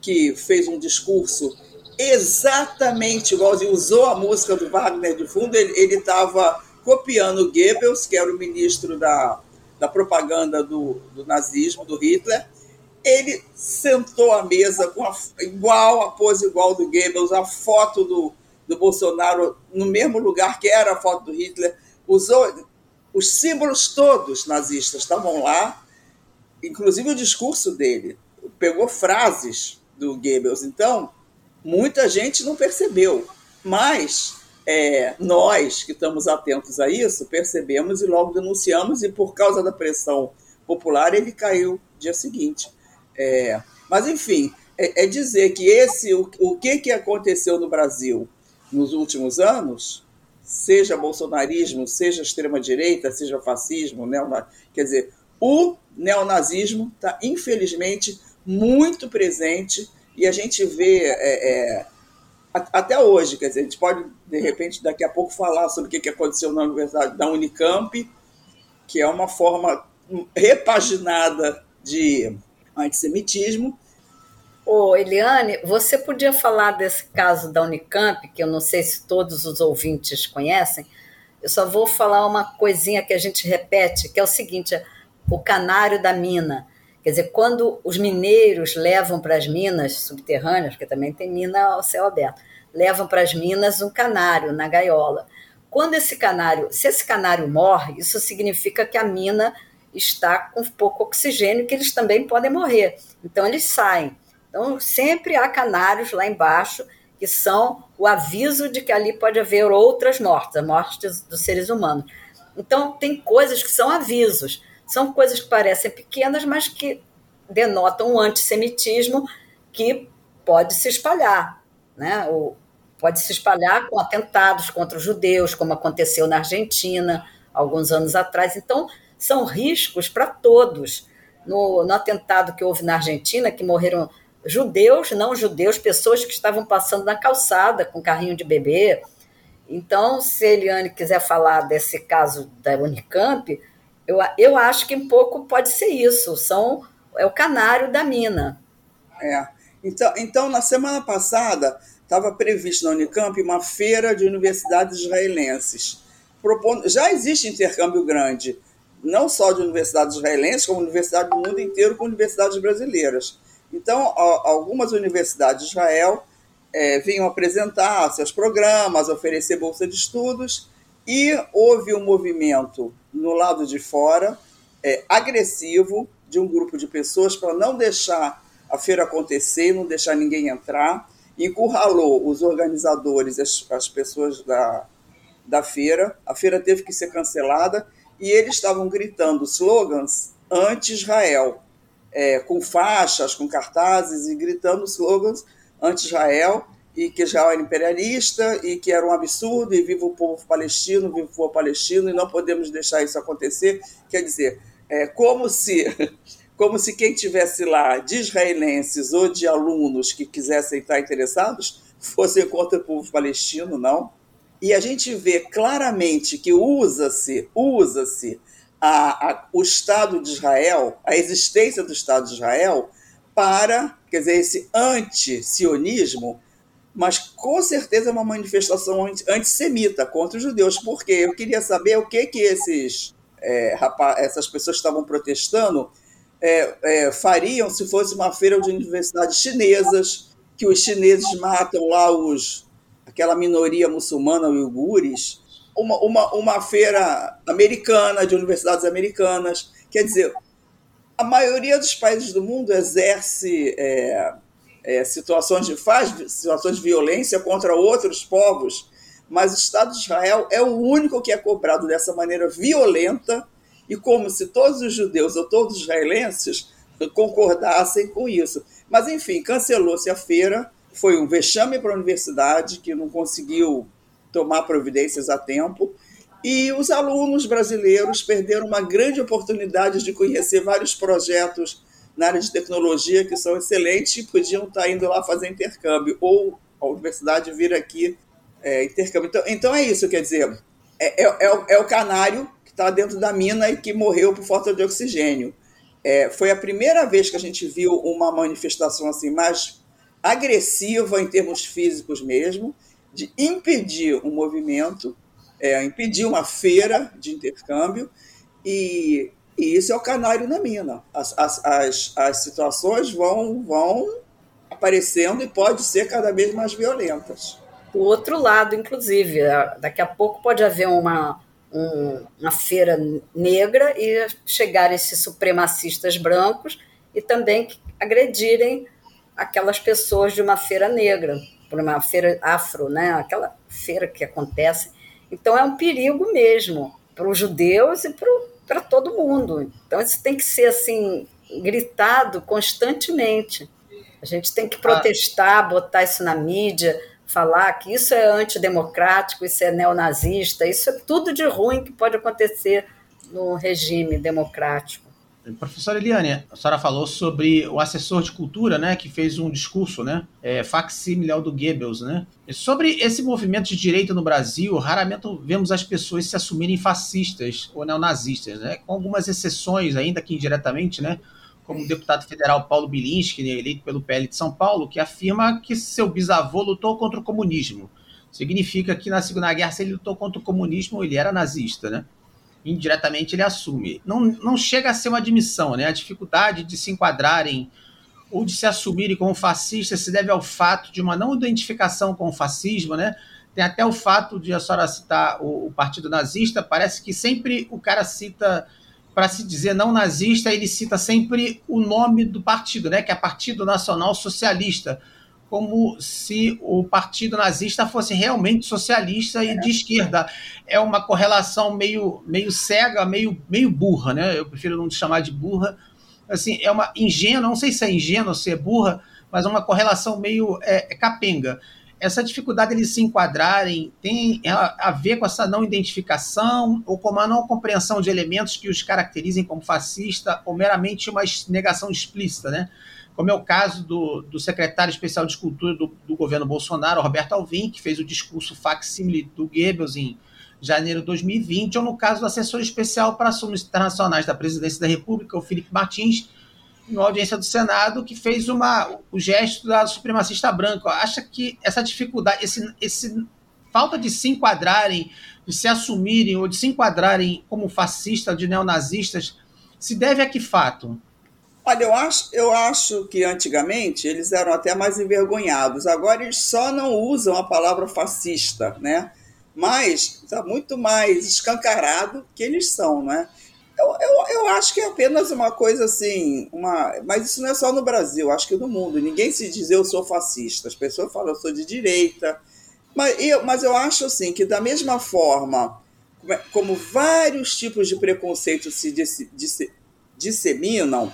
que fez um discurso exatamente igual, usou a música do Wagner de fundo, ele estava copiando Goebbels, que era o ministro da, da propaganda do, do nazismo, do Hitler, ele sentou à mesa com a, igual, a pose igual do Goebbels, a foto do, do Bolsonaro no mesmo lugar que era a foto do Hitler, usou os símbolos todos nazistas estavam lá, inclusive o discurso dele, pegou frases do Goebbels. Então, muita gente não percebeu, mas é, nós que estamos atentos a isso percebemos e logo denunciamos, e por causa da pressão popular ele caiu dia seguinte. É, mas, enfim, é, é, dizer que esse o, o que, que aconteceu no Brasil nos últimos anos seja bolsonarismo, seja extrema-direita, seja fascismo, quer dizer, o neonazismo está, infelizmente, muito presente e a gente vê é, é, até hoje, quer dizer, a gente pode, de repente, daqui a pouco falar sobre o que aconteceu na Universidade da Unicamp, que é uma forma repaginada de antissemitismo, Ô, Eliane, você podia falar desse caso da Unicamp, que eu não sei se todos os ouvintes conhecem. Eu só vou falar uma coisinha que a gente repete, que é o seguinte: o canário da mina. Quer dizer, quando os mineiros levam para as minas subterrâneas, porque também tem mina ao céu aberto, levam para as minas um canário na gaiola. Quando esse canário, se esse canário morre, isso significa que a mina está com pouco oxigênio, que eles também podem morrer. Então eles saem. Então, sempre há canários lá embaixo que são o aviso de que ali pode haver outras mortes, mortes dos seres humanos. Então, tem coisas que são avisos, são coisas que parecem pequenas, mas que denotam um antissemitismo que pode se espalhar, né? Ou pode se espalhar com atentados contra os judeus, como aconteceu na Argentina alguns anos atrás. Então, são riscos para todos. No, no atentado que houve na Argentina, que morreram judeus, não judeus, pessoas que estavam passando na calçada com carrinho de bebê. Então, se a Eliane quiser falar desse caso da Unicamp, eu, eu acho que um pouco pode ser isso, são, é o canário da mina. É. Então, então na semana passada, estava previsto na Unicamp uma feira de universidades israelenses. Propondo, já existe intercâmbio grande, não só de universidades israelenses, como universidades do mundo inteiro com universidades brasileiras. Então, algumas universidades de Israel é, vinham apresentar seus programas, oferecer bolsa de estudos, e houve um movimento no lado de fora é, agressivo de um grupo de pessoas para não deixar a feira acontecer, não deixar ninguém entrar, encurralou os organizadores, as, as pessoas da, da feira. A feira teve que ser cancelada e eles estavam gritando slogans anti-Israel é, com faixas, com cartazes e gritando slogans anti-Israel e que Israel era imperialista e que era um absurdo e viva o povo palestino, viva o povo palestino e não podemos deixar isso acontecer. Quer dizer, é como se [LAUGHS] como se quem tivesse lá de israelenses ou de alunos que quisessem estar interessados fossem contra o povo palestino, não. E a gente vê claramente que usa-se, usa-se a, a, o Estado de Israel, a existência do Estado de Israel, para, quer dizer, esse anti-sionismo, mas com certeza é uma manifestação antissemita contra os judeus, porque eu queria saber o que que esses é, rapaz, essas pessoas estavam protestando é, é, fariam se fosse uma feira de universidades chinesas, que os chineses matam lá os aquela minoria muçulmana uigures, uma, uma, uma feira americana, de universidades americanas. Quer dizer, a maioria dos países do mundo exerce é, é, situações de faz situações de violência contra outros povos, mas o Estado de Israel é o único que é cobrado dessa maneira violenta e como se todos os judeus ou todos os israelenses concordassem com isso. Mas enfim, cancelou-se a feira, foi um vexame para a universidade que não conseguiu tomar providências a tempo. E os alunos brasileiros perderam uma grande oportunidade de conhecer vários projetos na área de tecnologia que são excelentes e podiam estar indo lá fazer intercâmbio, ou a universidade vir aqui é, intercâmbio. Então, então é isso, quer dizer, é, é, é, o, é o canário que está dentro da mina e que morreu por falta de oxigênio. É, foi a primeira vez que a gente viu uma manifestação assim mais agressiva em termos físicos mesmo, de impedir um movimento, é, impedir uma feira de intercâmbio, e, e, isso é o canário na mina. As, as, as, as situações vão, vão aparecendo e pode ser cada vez mais violentas. O outro lado, inclusive, daqui a pouco pode haver uma, um, uma feira negra e chegar esses supremacistas brancos e também agredirem aquelas pessoas de uma feira negra, por uma feira afro, né? aquela feira que acontece. Então é um perigo mesmo para os judeus e para todo mundo. Então isso tem que ser assim gritado constantemente. A gente tem que protestar, botar isso na mídia, falar que isso é antidemocrático, isso é neonazista, isso é tudo de ruim que pode acontecer no regime democrático. Professora Eliane, a senhora falou sobre o assessor de cultura, né, que fez um discurso, né, é, ao do Goebbels, né. Sobre esse movimento de direita no Brasil, raramente vemos as pessoas se assumirem fascistas ou neonazistas, né, com algumas exceções, ainda que indiretamente, né, como o deputado federal Paulo Bilinski, né, eleito pelo PL de São Paulo, que afirma que seu bisavô lutou contra o comunismo. Significa que na Segunda Guerra, se ele lutou contra o comunismo, ele era nazista, né? Indiretamente ele assume. Não, não chega a ser uma admissão, né? A dificuldade de se enquadrarem ou de se assumirem como fascistas se deve ao fato de uma não identificação com o fascismo, né? Tem até o fato de a senhora citar o, o partido nazista, parece que sempre o cara cita, para se dizer não nazista, ele cita sempre o nome do partido, né? Que é Partido Nacional Socialista como se o partido nazista fosse realmente socialista e de esquerda. É uma correlação meio, meio cega, meio, meio burra, né? Eu prefiro não chamar de burra. Assim, é uma ingênua, não sei se é ingênua ou se é burra, mas é uma correlação meio é, é capenga. Essa dificuldade de eles se enquadrarem tem a, a ver com essa não identificação ou com uma não compreensão de elementos que os caracterizem como fascista ou meramente uma negação explícita, né? Como é o caso do, do secretário especial de Cultura do, do, governo Bolsonaro, Roberto Alvim, que fez o discurso facsímile do Goebbels em janeiro de 2020, ou no caso do assessor especial para assuntos internacionais da Presidência da República, o Felipe Martins, em audiência do Senado, que fez uma, o gesto da supremacista branca. Acha que essa dificuldade, esse, esse falta de se enquadrarem, de se assumirem ou de se enquadrarem como fascistas, de neonazistas, se deve a que fato? Olha, eu acho, eu acho que antigamente eles eram até mais envergonhados. Agora eles só não usam a palavra fascista, né? Mas está muito mais escancarado que eles são, né? Eu, eu, eu acho que é apenas uma coisa assim, uma, mas isso não é só no Brasil, acho que no mundo. Ninguém se diz eu sou fascista. As pessoas falam eu sou de direita. Mas eu, mas eu acho assim que da mesma forma como vários tipos de preconceito se disseminam,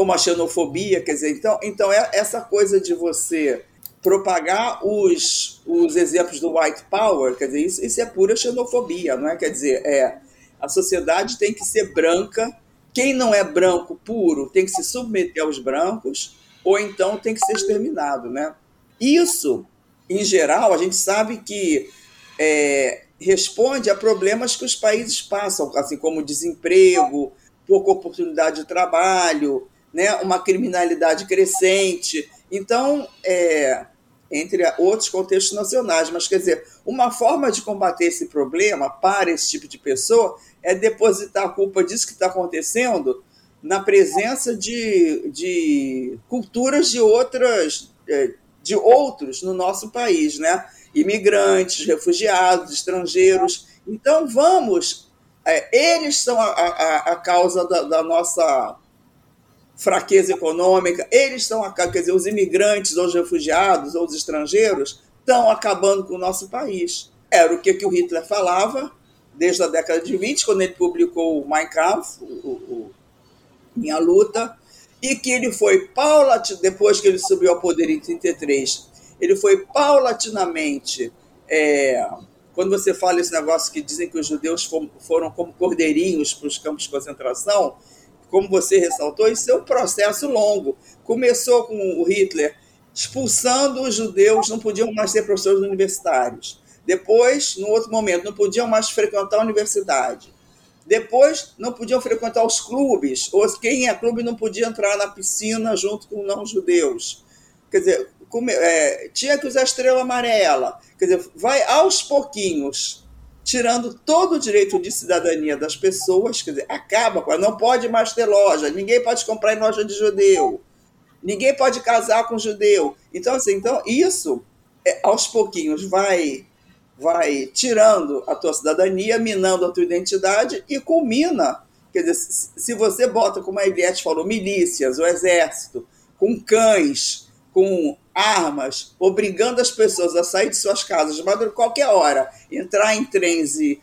como a xenofobia, quer dizer, então, então é essa coisa de você propagar os, os exemplos do white power, quer dizer, isso, isso é pura xenofobia, não é? Quer dizer, é a sociedade tem que ser branca, quem não é branco puro tem que se submeter aos brancos, ou então tem que ser exterminado, né? Isso, em geral, a gente sabe que é, responde a problemas que os países passam, assim como desemprego, pouca oportunidade de trabalho, né, uma criminalidade crescente. Então, é, entre outros contextos nacionais, mas quer dizer, uma forma de combater esse problema para esse tipo de pessoa é depositar a culpa disso que está acontecendo na presença de, de culturas de outras é, de outros no nosso país, né? Imigrantes, refugiados, estrangeiros. Então vamos, é, eles são a, a, a causa da, da nossa fraqueza econômica, eles estão, quer dizer, os imigrantes, ou os refugiados, ou os estrangeiros, estão acabando com o nosso país. Era o que, que o Hitler falava desde a década de 20, quando ele publicou o Mein Kampf, o, o, Minha Luta, e que ele foi paulatinamente, depois que ele subiu ao poder em 33, ele foi paulatinamente, é, quando você fala esse negócio que dizem que os judeus foram como cordeirinhos para os campos de concentração, como você ressaltou, isso é um processo longo. Começou com o Hitler expulsando os judeus, não podiam mais ser professores universitários. Depois, no outro momento, não podiam mais frequentar a universidade. Depois, não podiam frequentar os clubes, ou quem é clube não podia entrar na piscina junto com não-judeus. Quer dizer, é, tinha que usar estrela amarela. Quer dizer, vai aos pouquinhos tirando todo o direito de cidadania das pessoas, quer dizer, acaba com não pode mais ter loja, ninguém pode comprar em loja de judeu, ninguém pode casar com judeu. Então, assim, então isso é, aos pouquinhos vai vai tirando a tua cidadania, minando a tua identidade e culmina. Quer dizer, se você bota, como a Eliette falou, milícias, o exército, com cães, com armas, obrigando as pessoas a sair de suas casas de madrugada, qualquer hora, entrar em trens e.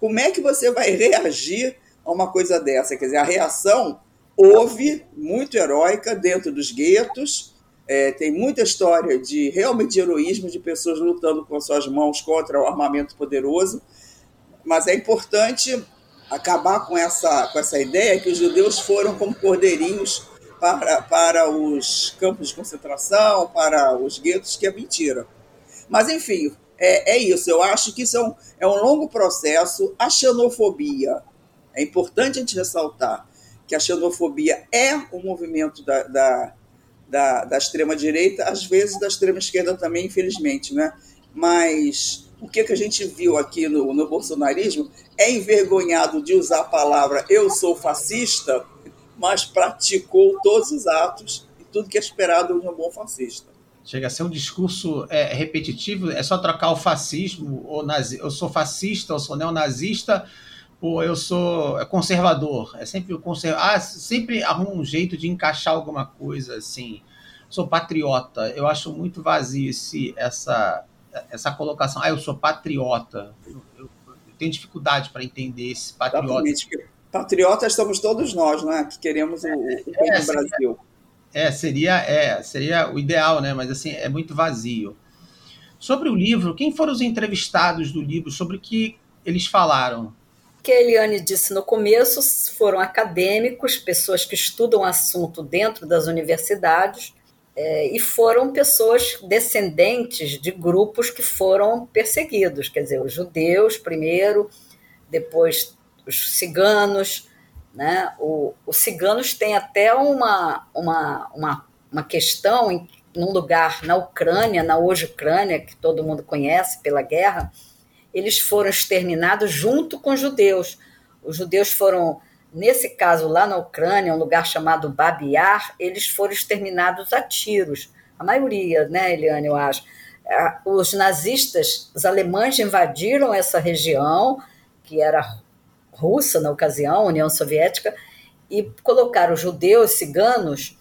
Como é que você vai reagir a uma coisa dessa? Quer dizer, a reação houve, muito heróica, dentro dos guetos. É, tem muita história de realmente de heroísmo, de pessoas lutando com suas mãos contra o armamento poderoso. Mas é importante acabar com essa, com essa ideia que os judeus foram como cordeirinhos para, para os campos de concentração, para os guetos, que é mentira. Mas, enfim, é, é isso. Eu acho que isso é um, é um longo processo. A xenofobia, é importante a gente ressaltar que a xenofobia é um movimento da, da, da, da extrema-direita, às vezes da extrema-esquerda também, infelizmente, né? Mas o que, que a gente viu aqui no, no bolsonarismo é envergonhado de usar a palavra eu sou fascista mas praticou todos os atos e tudo que é esperado de um bom fascista. Chega a ser um discurso é, repetitivo, é só trocar o fascismo, ou nazi, eu sou fascista, eu sou neonazista, ou eu sou conservador. É sempre o conservador. Ah, sempre arruma um jeito de encaixar alguma coisa assim. Sou patriota. Eu acho muito vazio esse, essa, essa colocação. Ah, eu sou patriota. Eu, eu, eu tenho dificuldade para entender esse patriota. Exatamente patriotas somos todos nós, né? Que queremos o, o bem é, do Brasil. É, seria, é, seria o ideal, né? Mas assim, é muito vazio. Sobre o livro, quem foram os entrevistados do livro? Sobre o que eles falaram? O que a Eliane disse no começo foram acadêmicos, pessoas que estudam assunto dentro das universidades, é, e foram pessoas descendentes de grupos que foram perseguidos, quer dizer, os judeus primeiro, depois os ciganos, né? O, os ciganos têm até uma, uma, uma, uma questão em num lugar na Ucrânia, na hoje Ucrânia, que todo mundo conhece pela guerra, eles foram exterminados junto com os judeus. Os judeus foram, nesse caso lá na Ucrânia, um lugar chamado Babiar, eles foram exterminados a tiros. A maioria, né, Eliane, eu acho. Os nazistas, os alemães invadiram essa região, que era russa na ocasião, União Soviética, e colocaram judeus, ciganos,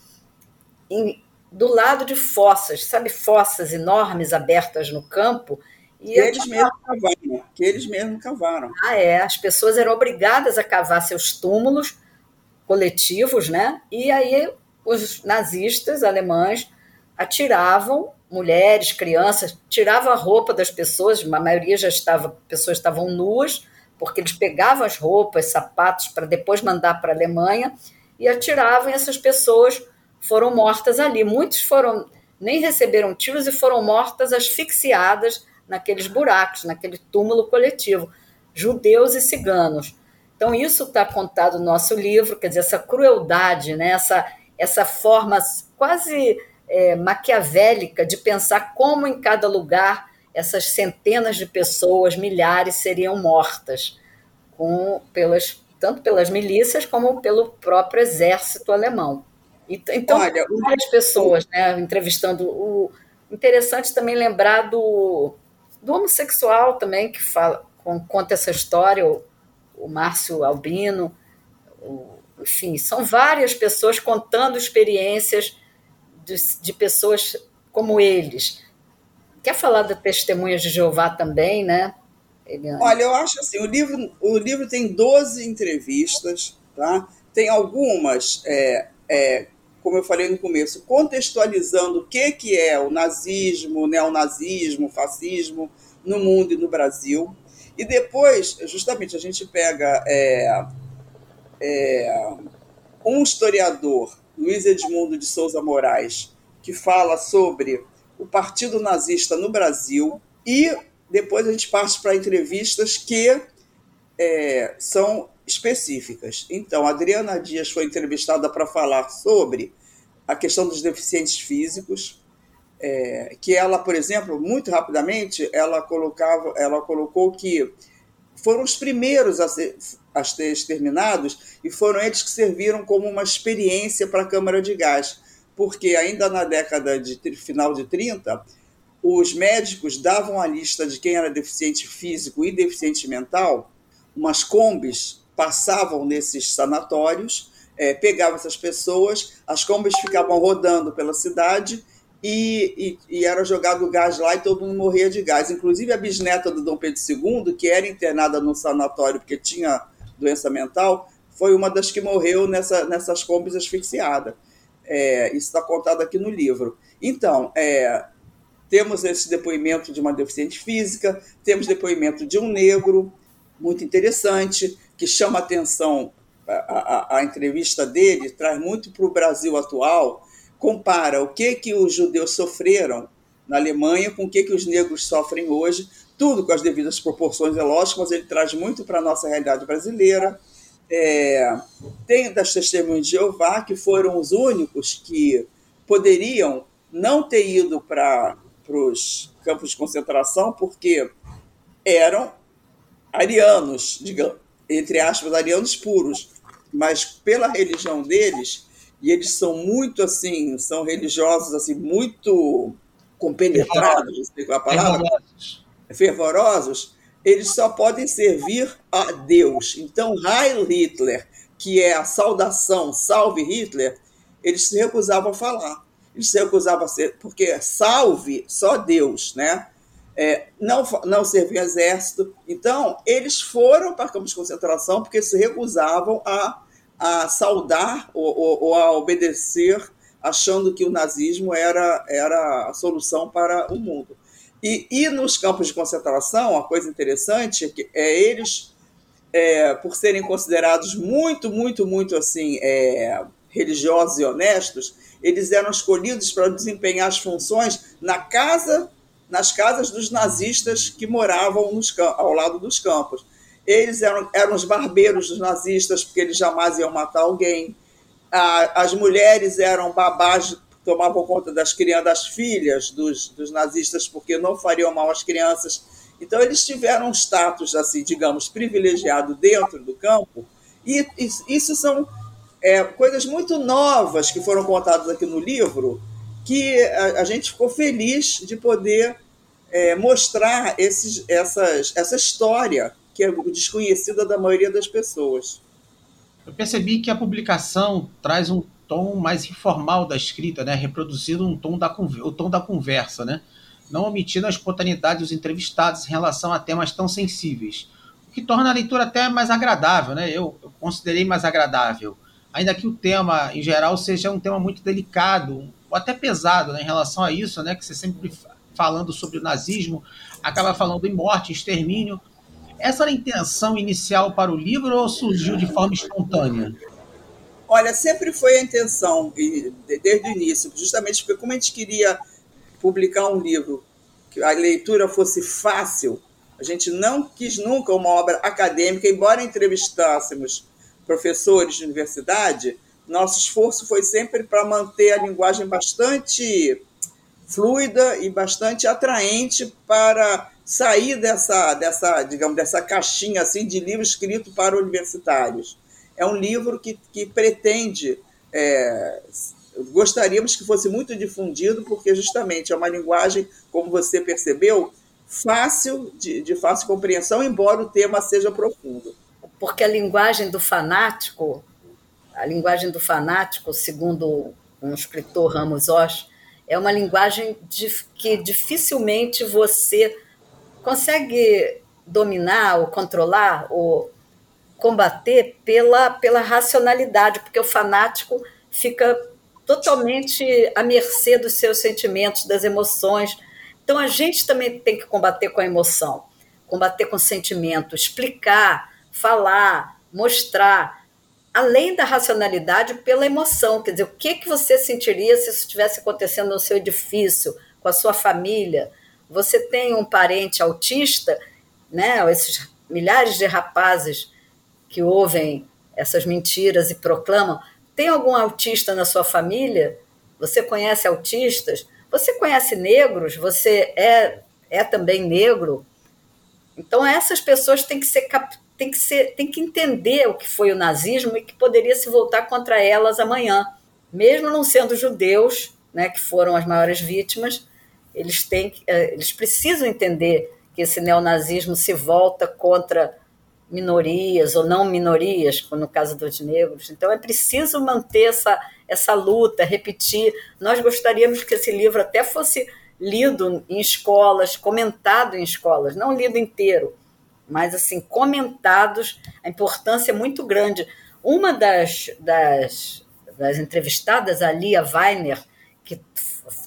em, do lado de fossas, sabe, fossas enormes abertas no campo. E que eles mesmos cavaram, que eles mesmos cavaram. Ah, é. As pessoas eram obrigadas a cavar seus túmulos coletivos, né? E aí os nazistas alemães atiravam mulheres, crianças, tiravam a roupa das pessoas, a maioria já estava, pessoas estavam nuas, porque eles pegavam as roupas, sapatos, para depois mandar para a Alemanha e atiravam, e essas pessoas foram mortas ali. Muitos foram nem receberam tiros e foram mortas asfixiadas naqueles buracos, naquele túmulo coletivo, judeus e ciganos. Então, isso está contado no nosso livro, quer dizer, essa crueldade, né? essa, essa forma quase é, maquiavélica de pensar como em cada lugar essas centenas de pessoas, milhares, seriam mortas, com, pelas, tanto pelas milícias como pelo próprio exército alemão. Então, Olha, várias pessoas né, entrevistando. O, interessante também lembrar do, do homossexual também, que fala, conta essa história, o, o Márcio Albino, o, enfim, são várias pessoas contando experiências de, de pessoas como eles. Quer falar da Testemunhas de Jeová também, né? Eliane? Olha, eu acho assim, o livro, o livro tem 12 entrevistas, tá? Tem algumas, é, é, como eu falei no começo, contextualizando o que, que é o nazismo, o neonazismo, o fascismo no mundo e no Brasil. E depois, justamente, a gente pega é, é, um historiador, Luiz Edmundo de Souza Moraes, que fala sobre o Partido Nazista no Brasil e depois a gente parte para entrevistas que é, são específicas. Então, a Adriana Dias foi entrevistada para falar sobre a questão dos deficientes físicos, é, que ela, por exemplo, muito rapidamente, ela colocava, ela colocou que foram os primeiros a, ser, a ser exterminados e foram eles que serviram como uma experiência para a Câmara de Gás, porque ainda na década de final de 30, os médicos davam a lista de quem era deficiente físico e deficiente mental, umas combis passavam nesses sanatórios, é, pegavam essas pessoas, as combis ficavam rodando pela cidade e, e, e, era jogado gás lá e todo mundo morria de gás. Inclusive a bisneta do Dom Pedro II, que era internada no sanatório porque tinha doença mental, foi uma das que morreu nessa, nessas combis asfixiada. É, isso está contado aqui no livro. Então, é, temos esse depoimento de uma deficiente física, temos depoimento de um negro, muito interessante, que chama atenção, a, a, a entrevista dele traz muito para o Brasil atual, compara o que, que os judeus sofreram na Alemanha com o que, que os negros sofrem hoje, tudo com as devidas proporções, é lógico, mas ele traz muito para a nossa realidade brasileira. É, tem das testemunhas de Jeová, que foram os únicos que poderiam não ter ido para os campos de concentração, porque eram arianos, digamos, entre aspas, arianos puros, mas pela religião deles, e eles são muito assim, são religiosos assim, muito compenetrados, com a palavra, fervorosos. fervorosos, eles só podem servir a Deus. Então, Heil Hitler, que é a saudação, salve Hitler, eles se recusavam a falar. Eles se recusavam a ser, porque salve só Deus, né? é, não, não serviam exército. Então, eles foram para campos de concentração porque se recusavam a, a saudar ou, ou, ou, a obedecer, achando que o nazismo era, era a solução para o mundo. E, e nos campos de concentração, uma coisa interessante é que é, eles, é, por serem considerados muito, muito, muito assim, é, religiosos e honestos, eles eram escolhidos para desempenhar as funções na casa nas casas dos nazistas que moravam nos, ao lado dos campos. Eles eram, eram os barbeiros dos nazistas, porque eles jamais iam matar alguém. as mulheres eram babás tomavam conta das crianças, das filhas dos, dos nazistas, porque não fariam mal às crianças. Então, eles tiveram um status, assim, digamos, privilegiado dentro do campo, e isso são é, coisas muito novas que foram contadas aqui no livro, que a, a gente ficou feliz de poder é, mostrar esses, essas, essa história que é desconhecida da maioria das pessoas. Eu percebi que a publicação traz um tom mais informal da escrita, né? reproduzindo um tom da, o tom da conversa, né? não omitindo a espontaneidade dos entrevistados em relação a temas tão sensíveis, o que torna a leitura até mais agradável. Né? Eu, eu considerei mais agradável, ainda que o tema, em geral, seja um tema muito delicado, ou até pesado né, em relação a isso, né, que você sempre falando sobre o nazismo, acaba falando em morte, extermínio. Essa era a intenção inicial para o livro ou surgiu de forma espontânea? Olha, sempre foi a intenção, desde o início, justamente porque como a gente queria publicar um livro que a leitura fosse fácil, a gente não quis nunca uma obra acadêmica, embora entrevistássemos professores de universidade, nosso esforço foi sempre para manter a linguagem bastante fluida e bastante atraente para sair dessa, dessa, digamos, dessa caixinha assim de livro escrito para universitários. É um livro que, que pretende, é, gostaríamos que fosse muito difundido, porque justamente é uma linguagem, como você percebeu, fácil, de, de fácil compreensão, embora o tema seja profundo. Porque a linguagem do fanático a linguagem do fanático, segundo um escritor Ramos Osh, é uma linguagem de, que dificilmente você consegue dominar ou controlar ou combater pela, pela racionalidade, porque o fanático fica totalmente à mercê dos seus sentimentos, das emoções. Então a gente também tem que combater com a emoção, combater com o sentimento, explicar, falar, mostrar além da racionalidade, pela emoção. Quer dizer, o que, que você sentiria se isso estivesse acontecendo no seu edifício, com a sua família? você tem um parente autista, né? Esses milhares de rapazes que ouvem essas mentiras e proclamam. Tem algum autista na sua família? Você conhece autistas? Você conhece negros? Você é, é também negro? Então essas pessoas têm que ser têm que ser têm que entender o que foi o nazismo e que poderia se voltar contra elas amanhã, mesmo não sendo judeus, né, que foram as maiores vítimas, eles têm eh, eles precisam entender que esse neonazismo se volta contra minorias ou não minorias, como no caso dos negros. Então é preciso manter essa, essa luta, repetir. Nós gostaríamos que esse livro até fosse lido em escolas, comentado em escolas, não lido inteiro, mas assim, comentados, a importância é muito grande. Uma das, das, das entrevistadas, a Lia Weiner, que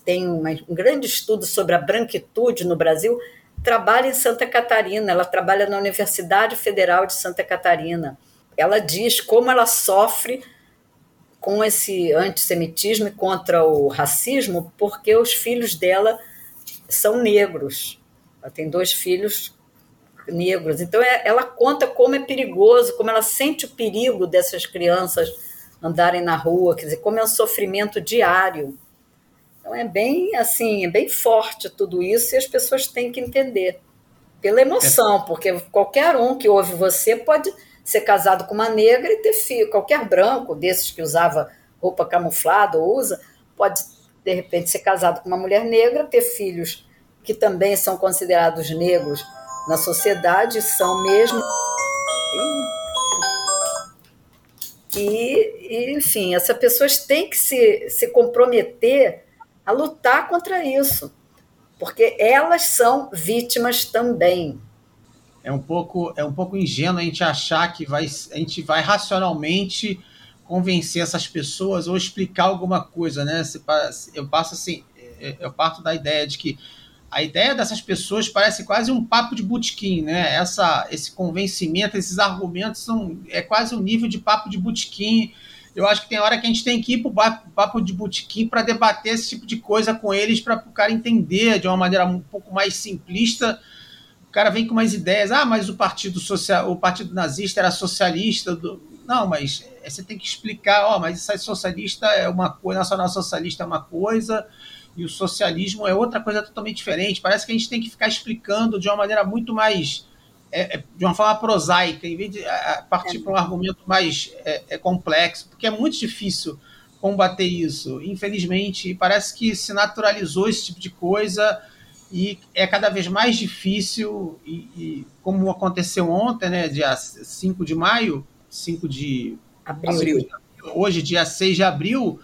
tem um grande estudo sobre a branquitude no Brasil, trabalha em Santa Catarina, ela trabalha na Universidade Federal de Santa Catarina. Ela diz como ela sofre com esse antissemitismo e contra o racismo, porque os filhos dela são negros. Ela tem dois filhos negros. Então, é, ela conta como é perigoso, como ela sente o perigo dessas crianças andarem na rua, quer dizer, como é um sofrimento diário. Então é bem assim, é bem forte tudo isso e as pessoas têm que entender. Pela emoção, porque qualquer um que ouve você pode ser casado com uma negra e ter filho, qualquer branco desses que usava roupa camuflada ou usa, pode de repente ser casado com uma mulher negra, ter filhos que também são considerados negros na sociedade, são mesmo. E, enfim, essas pessoas têm que se, se comprometer a lutar contra isso, porque elas são vítimas também. É um pouco, é um pouco ingênuo a gente achar que vai, a gente vai racionalmente convencer essas pessoas ou explicar alguma coisa, né? Eu passo assim, é, eu parto da ideia de que a ideia dessas pessoas parece quase um papo de butiquim, né? Essa, esse convencimento, esses argumentos são é quase um nível de papo de butiquim eu acho que tem hora que a gente tem que ir para o papo de botequim para debater esse tipo de coisa com eles, para o cara entender de uma maneira um pouco mais simplista. O cara vem com umas ideias, ah, mas o partido social, o partido nazista era socialista. Do... Não, mas você tem que explicar, ó, oh, mas isso aí socialista é uma coisa, nacional socialista é uma coisa, e o socialismo é outra coisa totalmente diferente. Parece que a gente tem que ficar explicando de uma maneira muito mais é, é, de uma forma prosaica, em vez de partir é. para um argumento mais é, é, complexo, porque é muito difícil combater isso. Infelizmente, parece que se naturalizou esse tipo de coisa e é cada vez mais difícil, e, e como aconteceu ontem, né, dia 5 de maio, 5 de abril. abril, hoje, dia 6 de abril,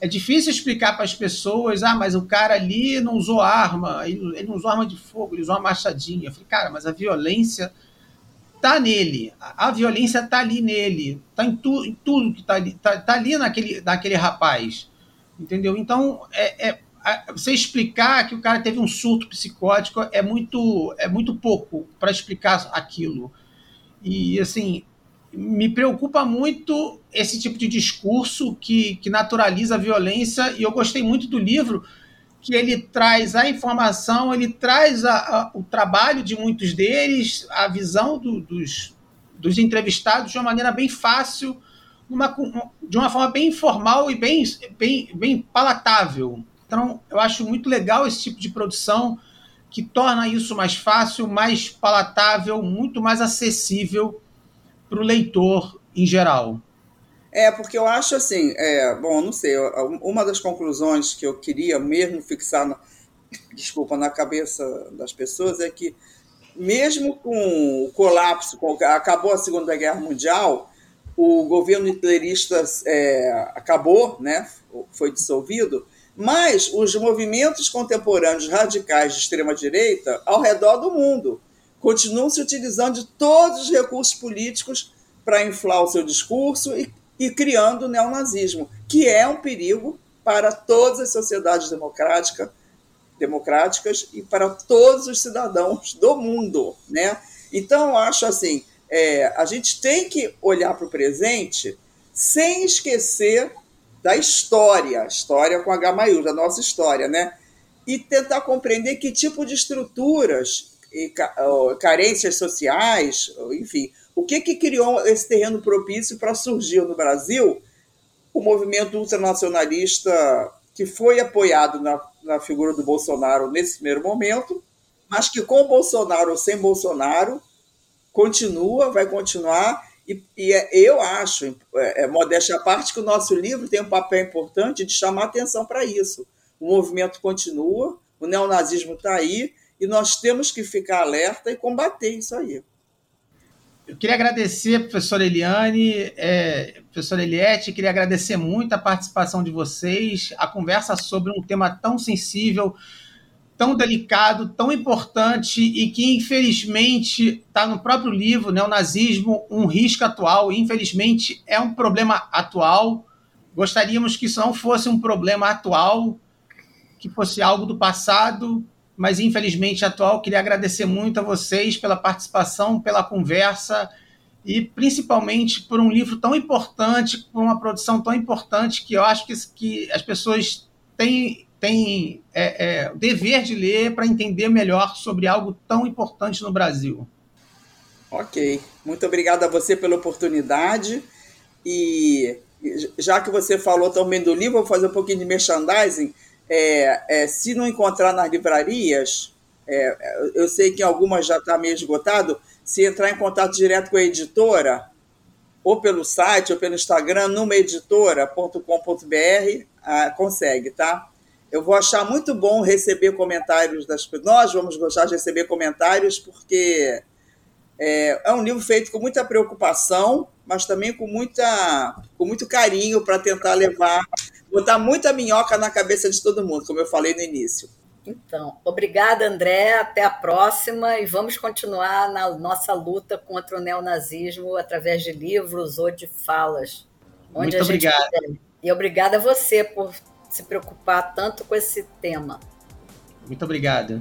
é difícil explicar para as pessoas, ah, mas o cara ali não usou arma, ele, não usou arma de fogo, ele usou uma machadinha. Eu falei, cara, mas a violência tá nele, a, violência tá ali nele, tá em, tu, em tudo que tá ali, tá, tá, ali naquele, naquele rapaz, entendeu? Então, é, é você explicar que o cara teve um surto psicótico é muito, é muito pouco para explicar aquilo. E, assim, me preocupa muito esse tipo de discurso que, que naturaliza a violência, e eu gostei muito do livro, que ele traz a informação, ele traz a, a, o trabalho de muitos deles, a visão do, dos, dos entrevistados de uma maneira bem fácil, uma, de uma forma bem informal e bem, bem, bem palatável. Então, eu acho muito legal esse tipo de produção que torna isso mais fácil, mais palatável, muito mais acessível para o leitor em geral? É, porque eu acho assim, é, bom, não sei, uma das conclusões que eu queria mesmo fixar, na, [LAUGHS] desculpa, na cabeça das pessoas é que, mesmo com o colapso, com, acabou a Segunda Guerra Mundial, o governo hitlerista é, acabou, né, foi dissolvido, mas os movimentos contemporâneos radicais de extrema-direita ao redor do mundo continuam se utilizando de todos os recursos políticos para inflar o seu discurso e, e criando o neonazismo, que é um perigo para todas as sociedades democráticas, democráticas e para todos os cidadãos do mundo, né? Então, acho assim, é, a gente tem que olhar para o presente sem esquecer da história, história com H maiúsculo, da nossa história, né? e tentar compreender que tipo de estruturas e carências sociais, enfim, o que, que criou esse terreno propício para surgir no Brasil? O movimento ultranacionalista que foi apoiado na, na figura do Bolsonaro nesse primeiro momento, mas que com Bolsonaro ou sem Bolsonaro continua, vai continuar, e, e é, eu acho, é, é, modéstia à parte, que o nosso livro tem um papel importante de chamar atenção para isso. O movimento continua, o neonazismo está aí, e nós temos que ficar alerta e combater isso aí. Eu queria agradecer, professora Eliane, é, professora Eliette, queria agradecer muito a participação de vocês, a conversa sobre um tema tão sensível, tão delicado, tão importante e que, infelizmente, está no próprio livro, né, o nazismo, um risco atual. Infelizmente, é um problema atual. Gostaríamos que isso não fosse um problema atual, que fosse algo do passado, mas infelizmente atual. Queria agradecer muito a vocês pela participação, pela conversa e principalmente por um livro tão importante, por uma produção tão importante que eu acho que, que as pessoas têm, têm é, é, o dever de ler para entender melhor sobre algo tão importante no Brasil. Ok, muito obrigado a você pela oportunidade e já que você falou também do livro, vou fazer um pouquinho de merchandising é, é, se não encontrar nas livrarias, é, eu sei que algumas já está meio esgotado, se entrar em contato direto com a editora, ou pelo site, ou pelo Instagram, numaeditora.com.br, ah, consegue, tá? Eu vou achar muito bom receber comentários das. Nós vamos gostar de receber comentários, porque é, é um livro feito com muita preocupação, mas também com, muita, com muito carinho para tentar levar botar muita minhoca na cabeça de todo mundo, como eu falei no início. Então, obrigada, André. Até a próxima e vamos continuar na nossa luta contra o neonazismo através de livros ou de falas. Muito obrigado. E obrigada a você por se preocupar tanto com esse tema. Muito obrigado.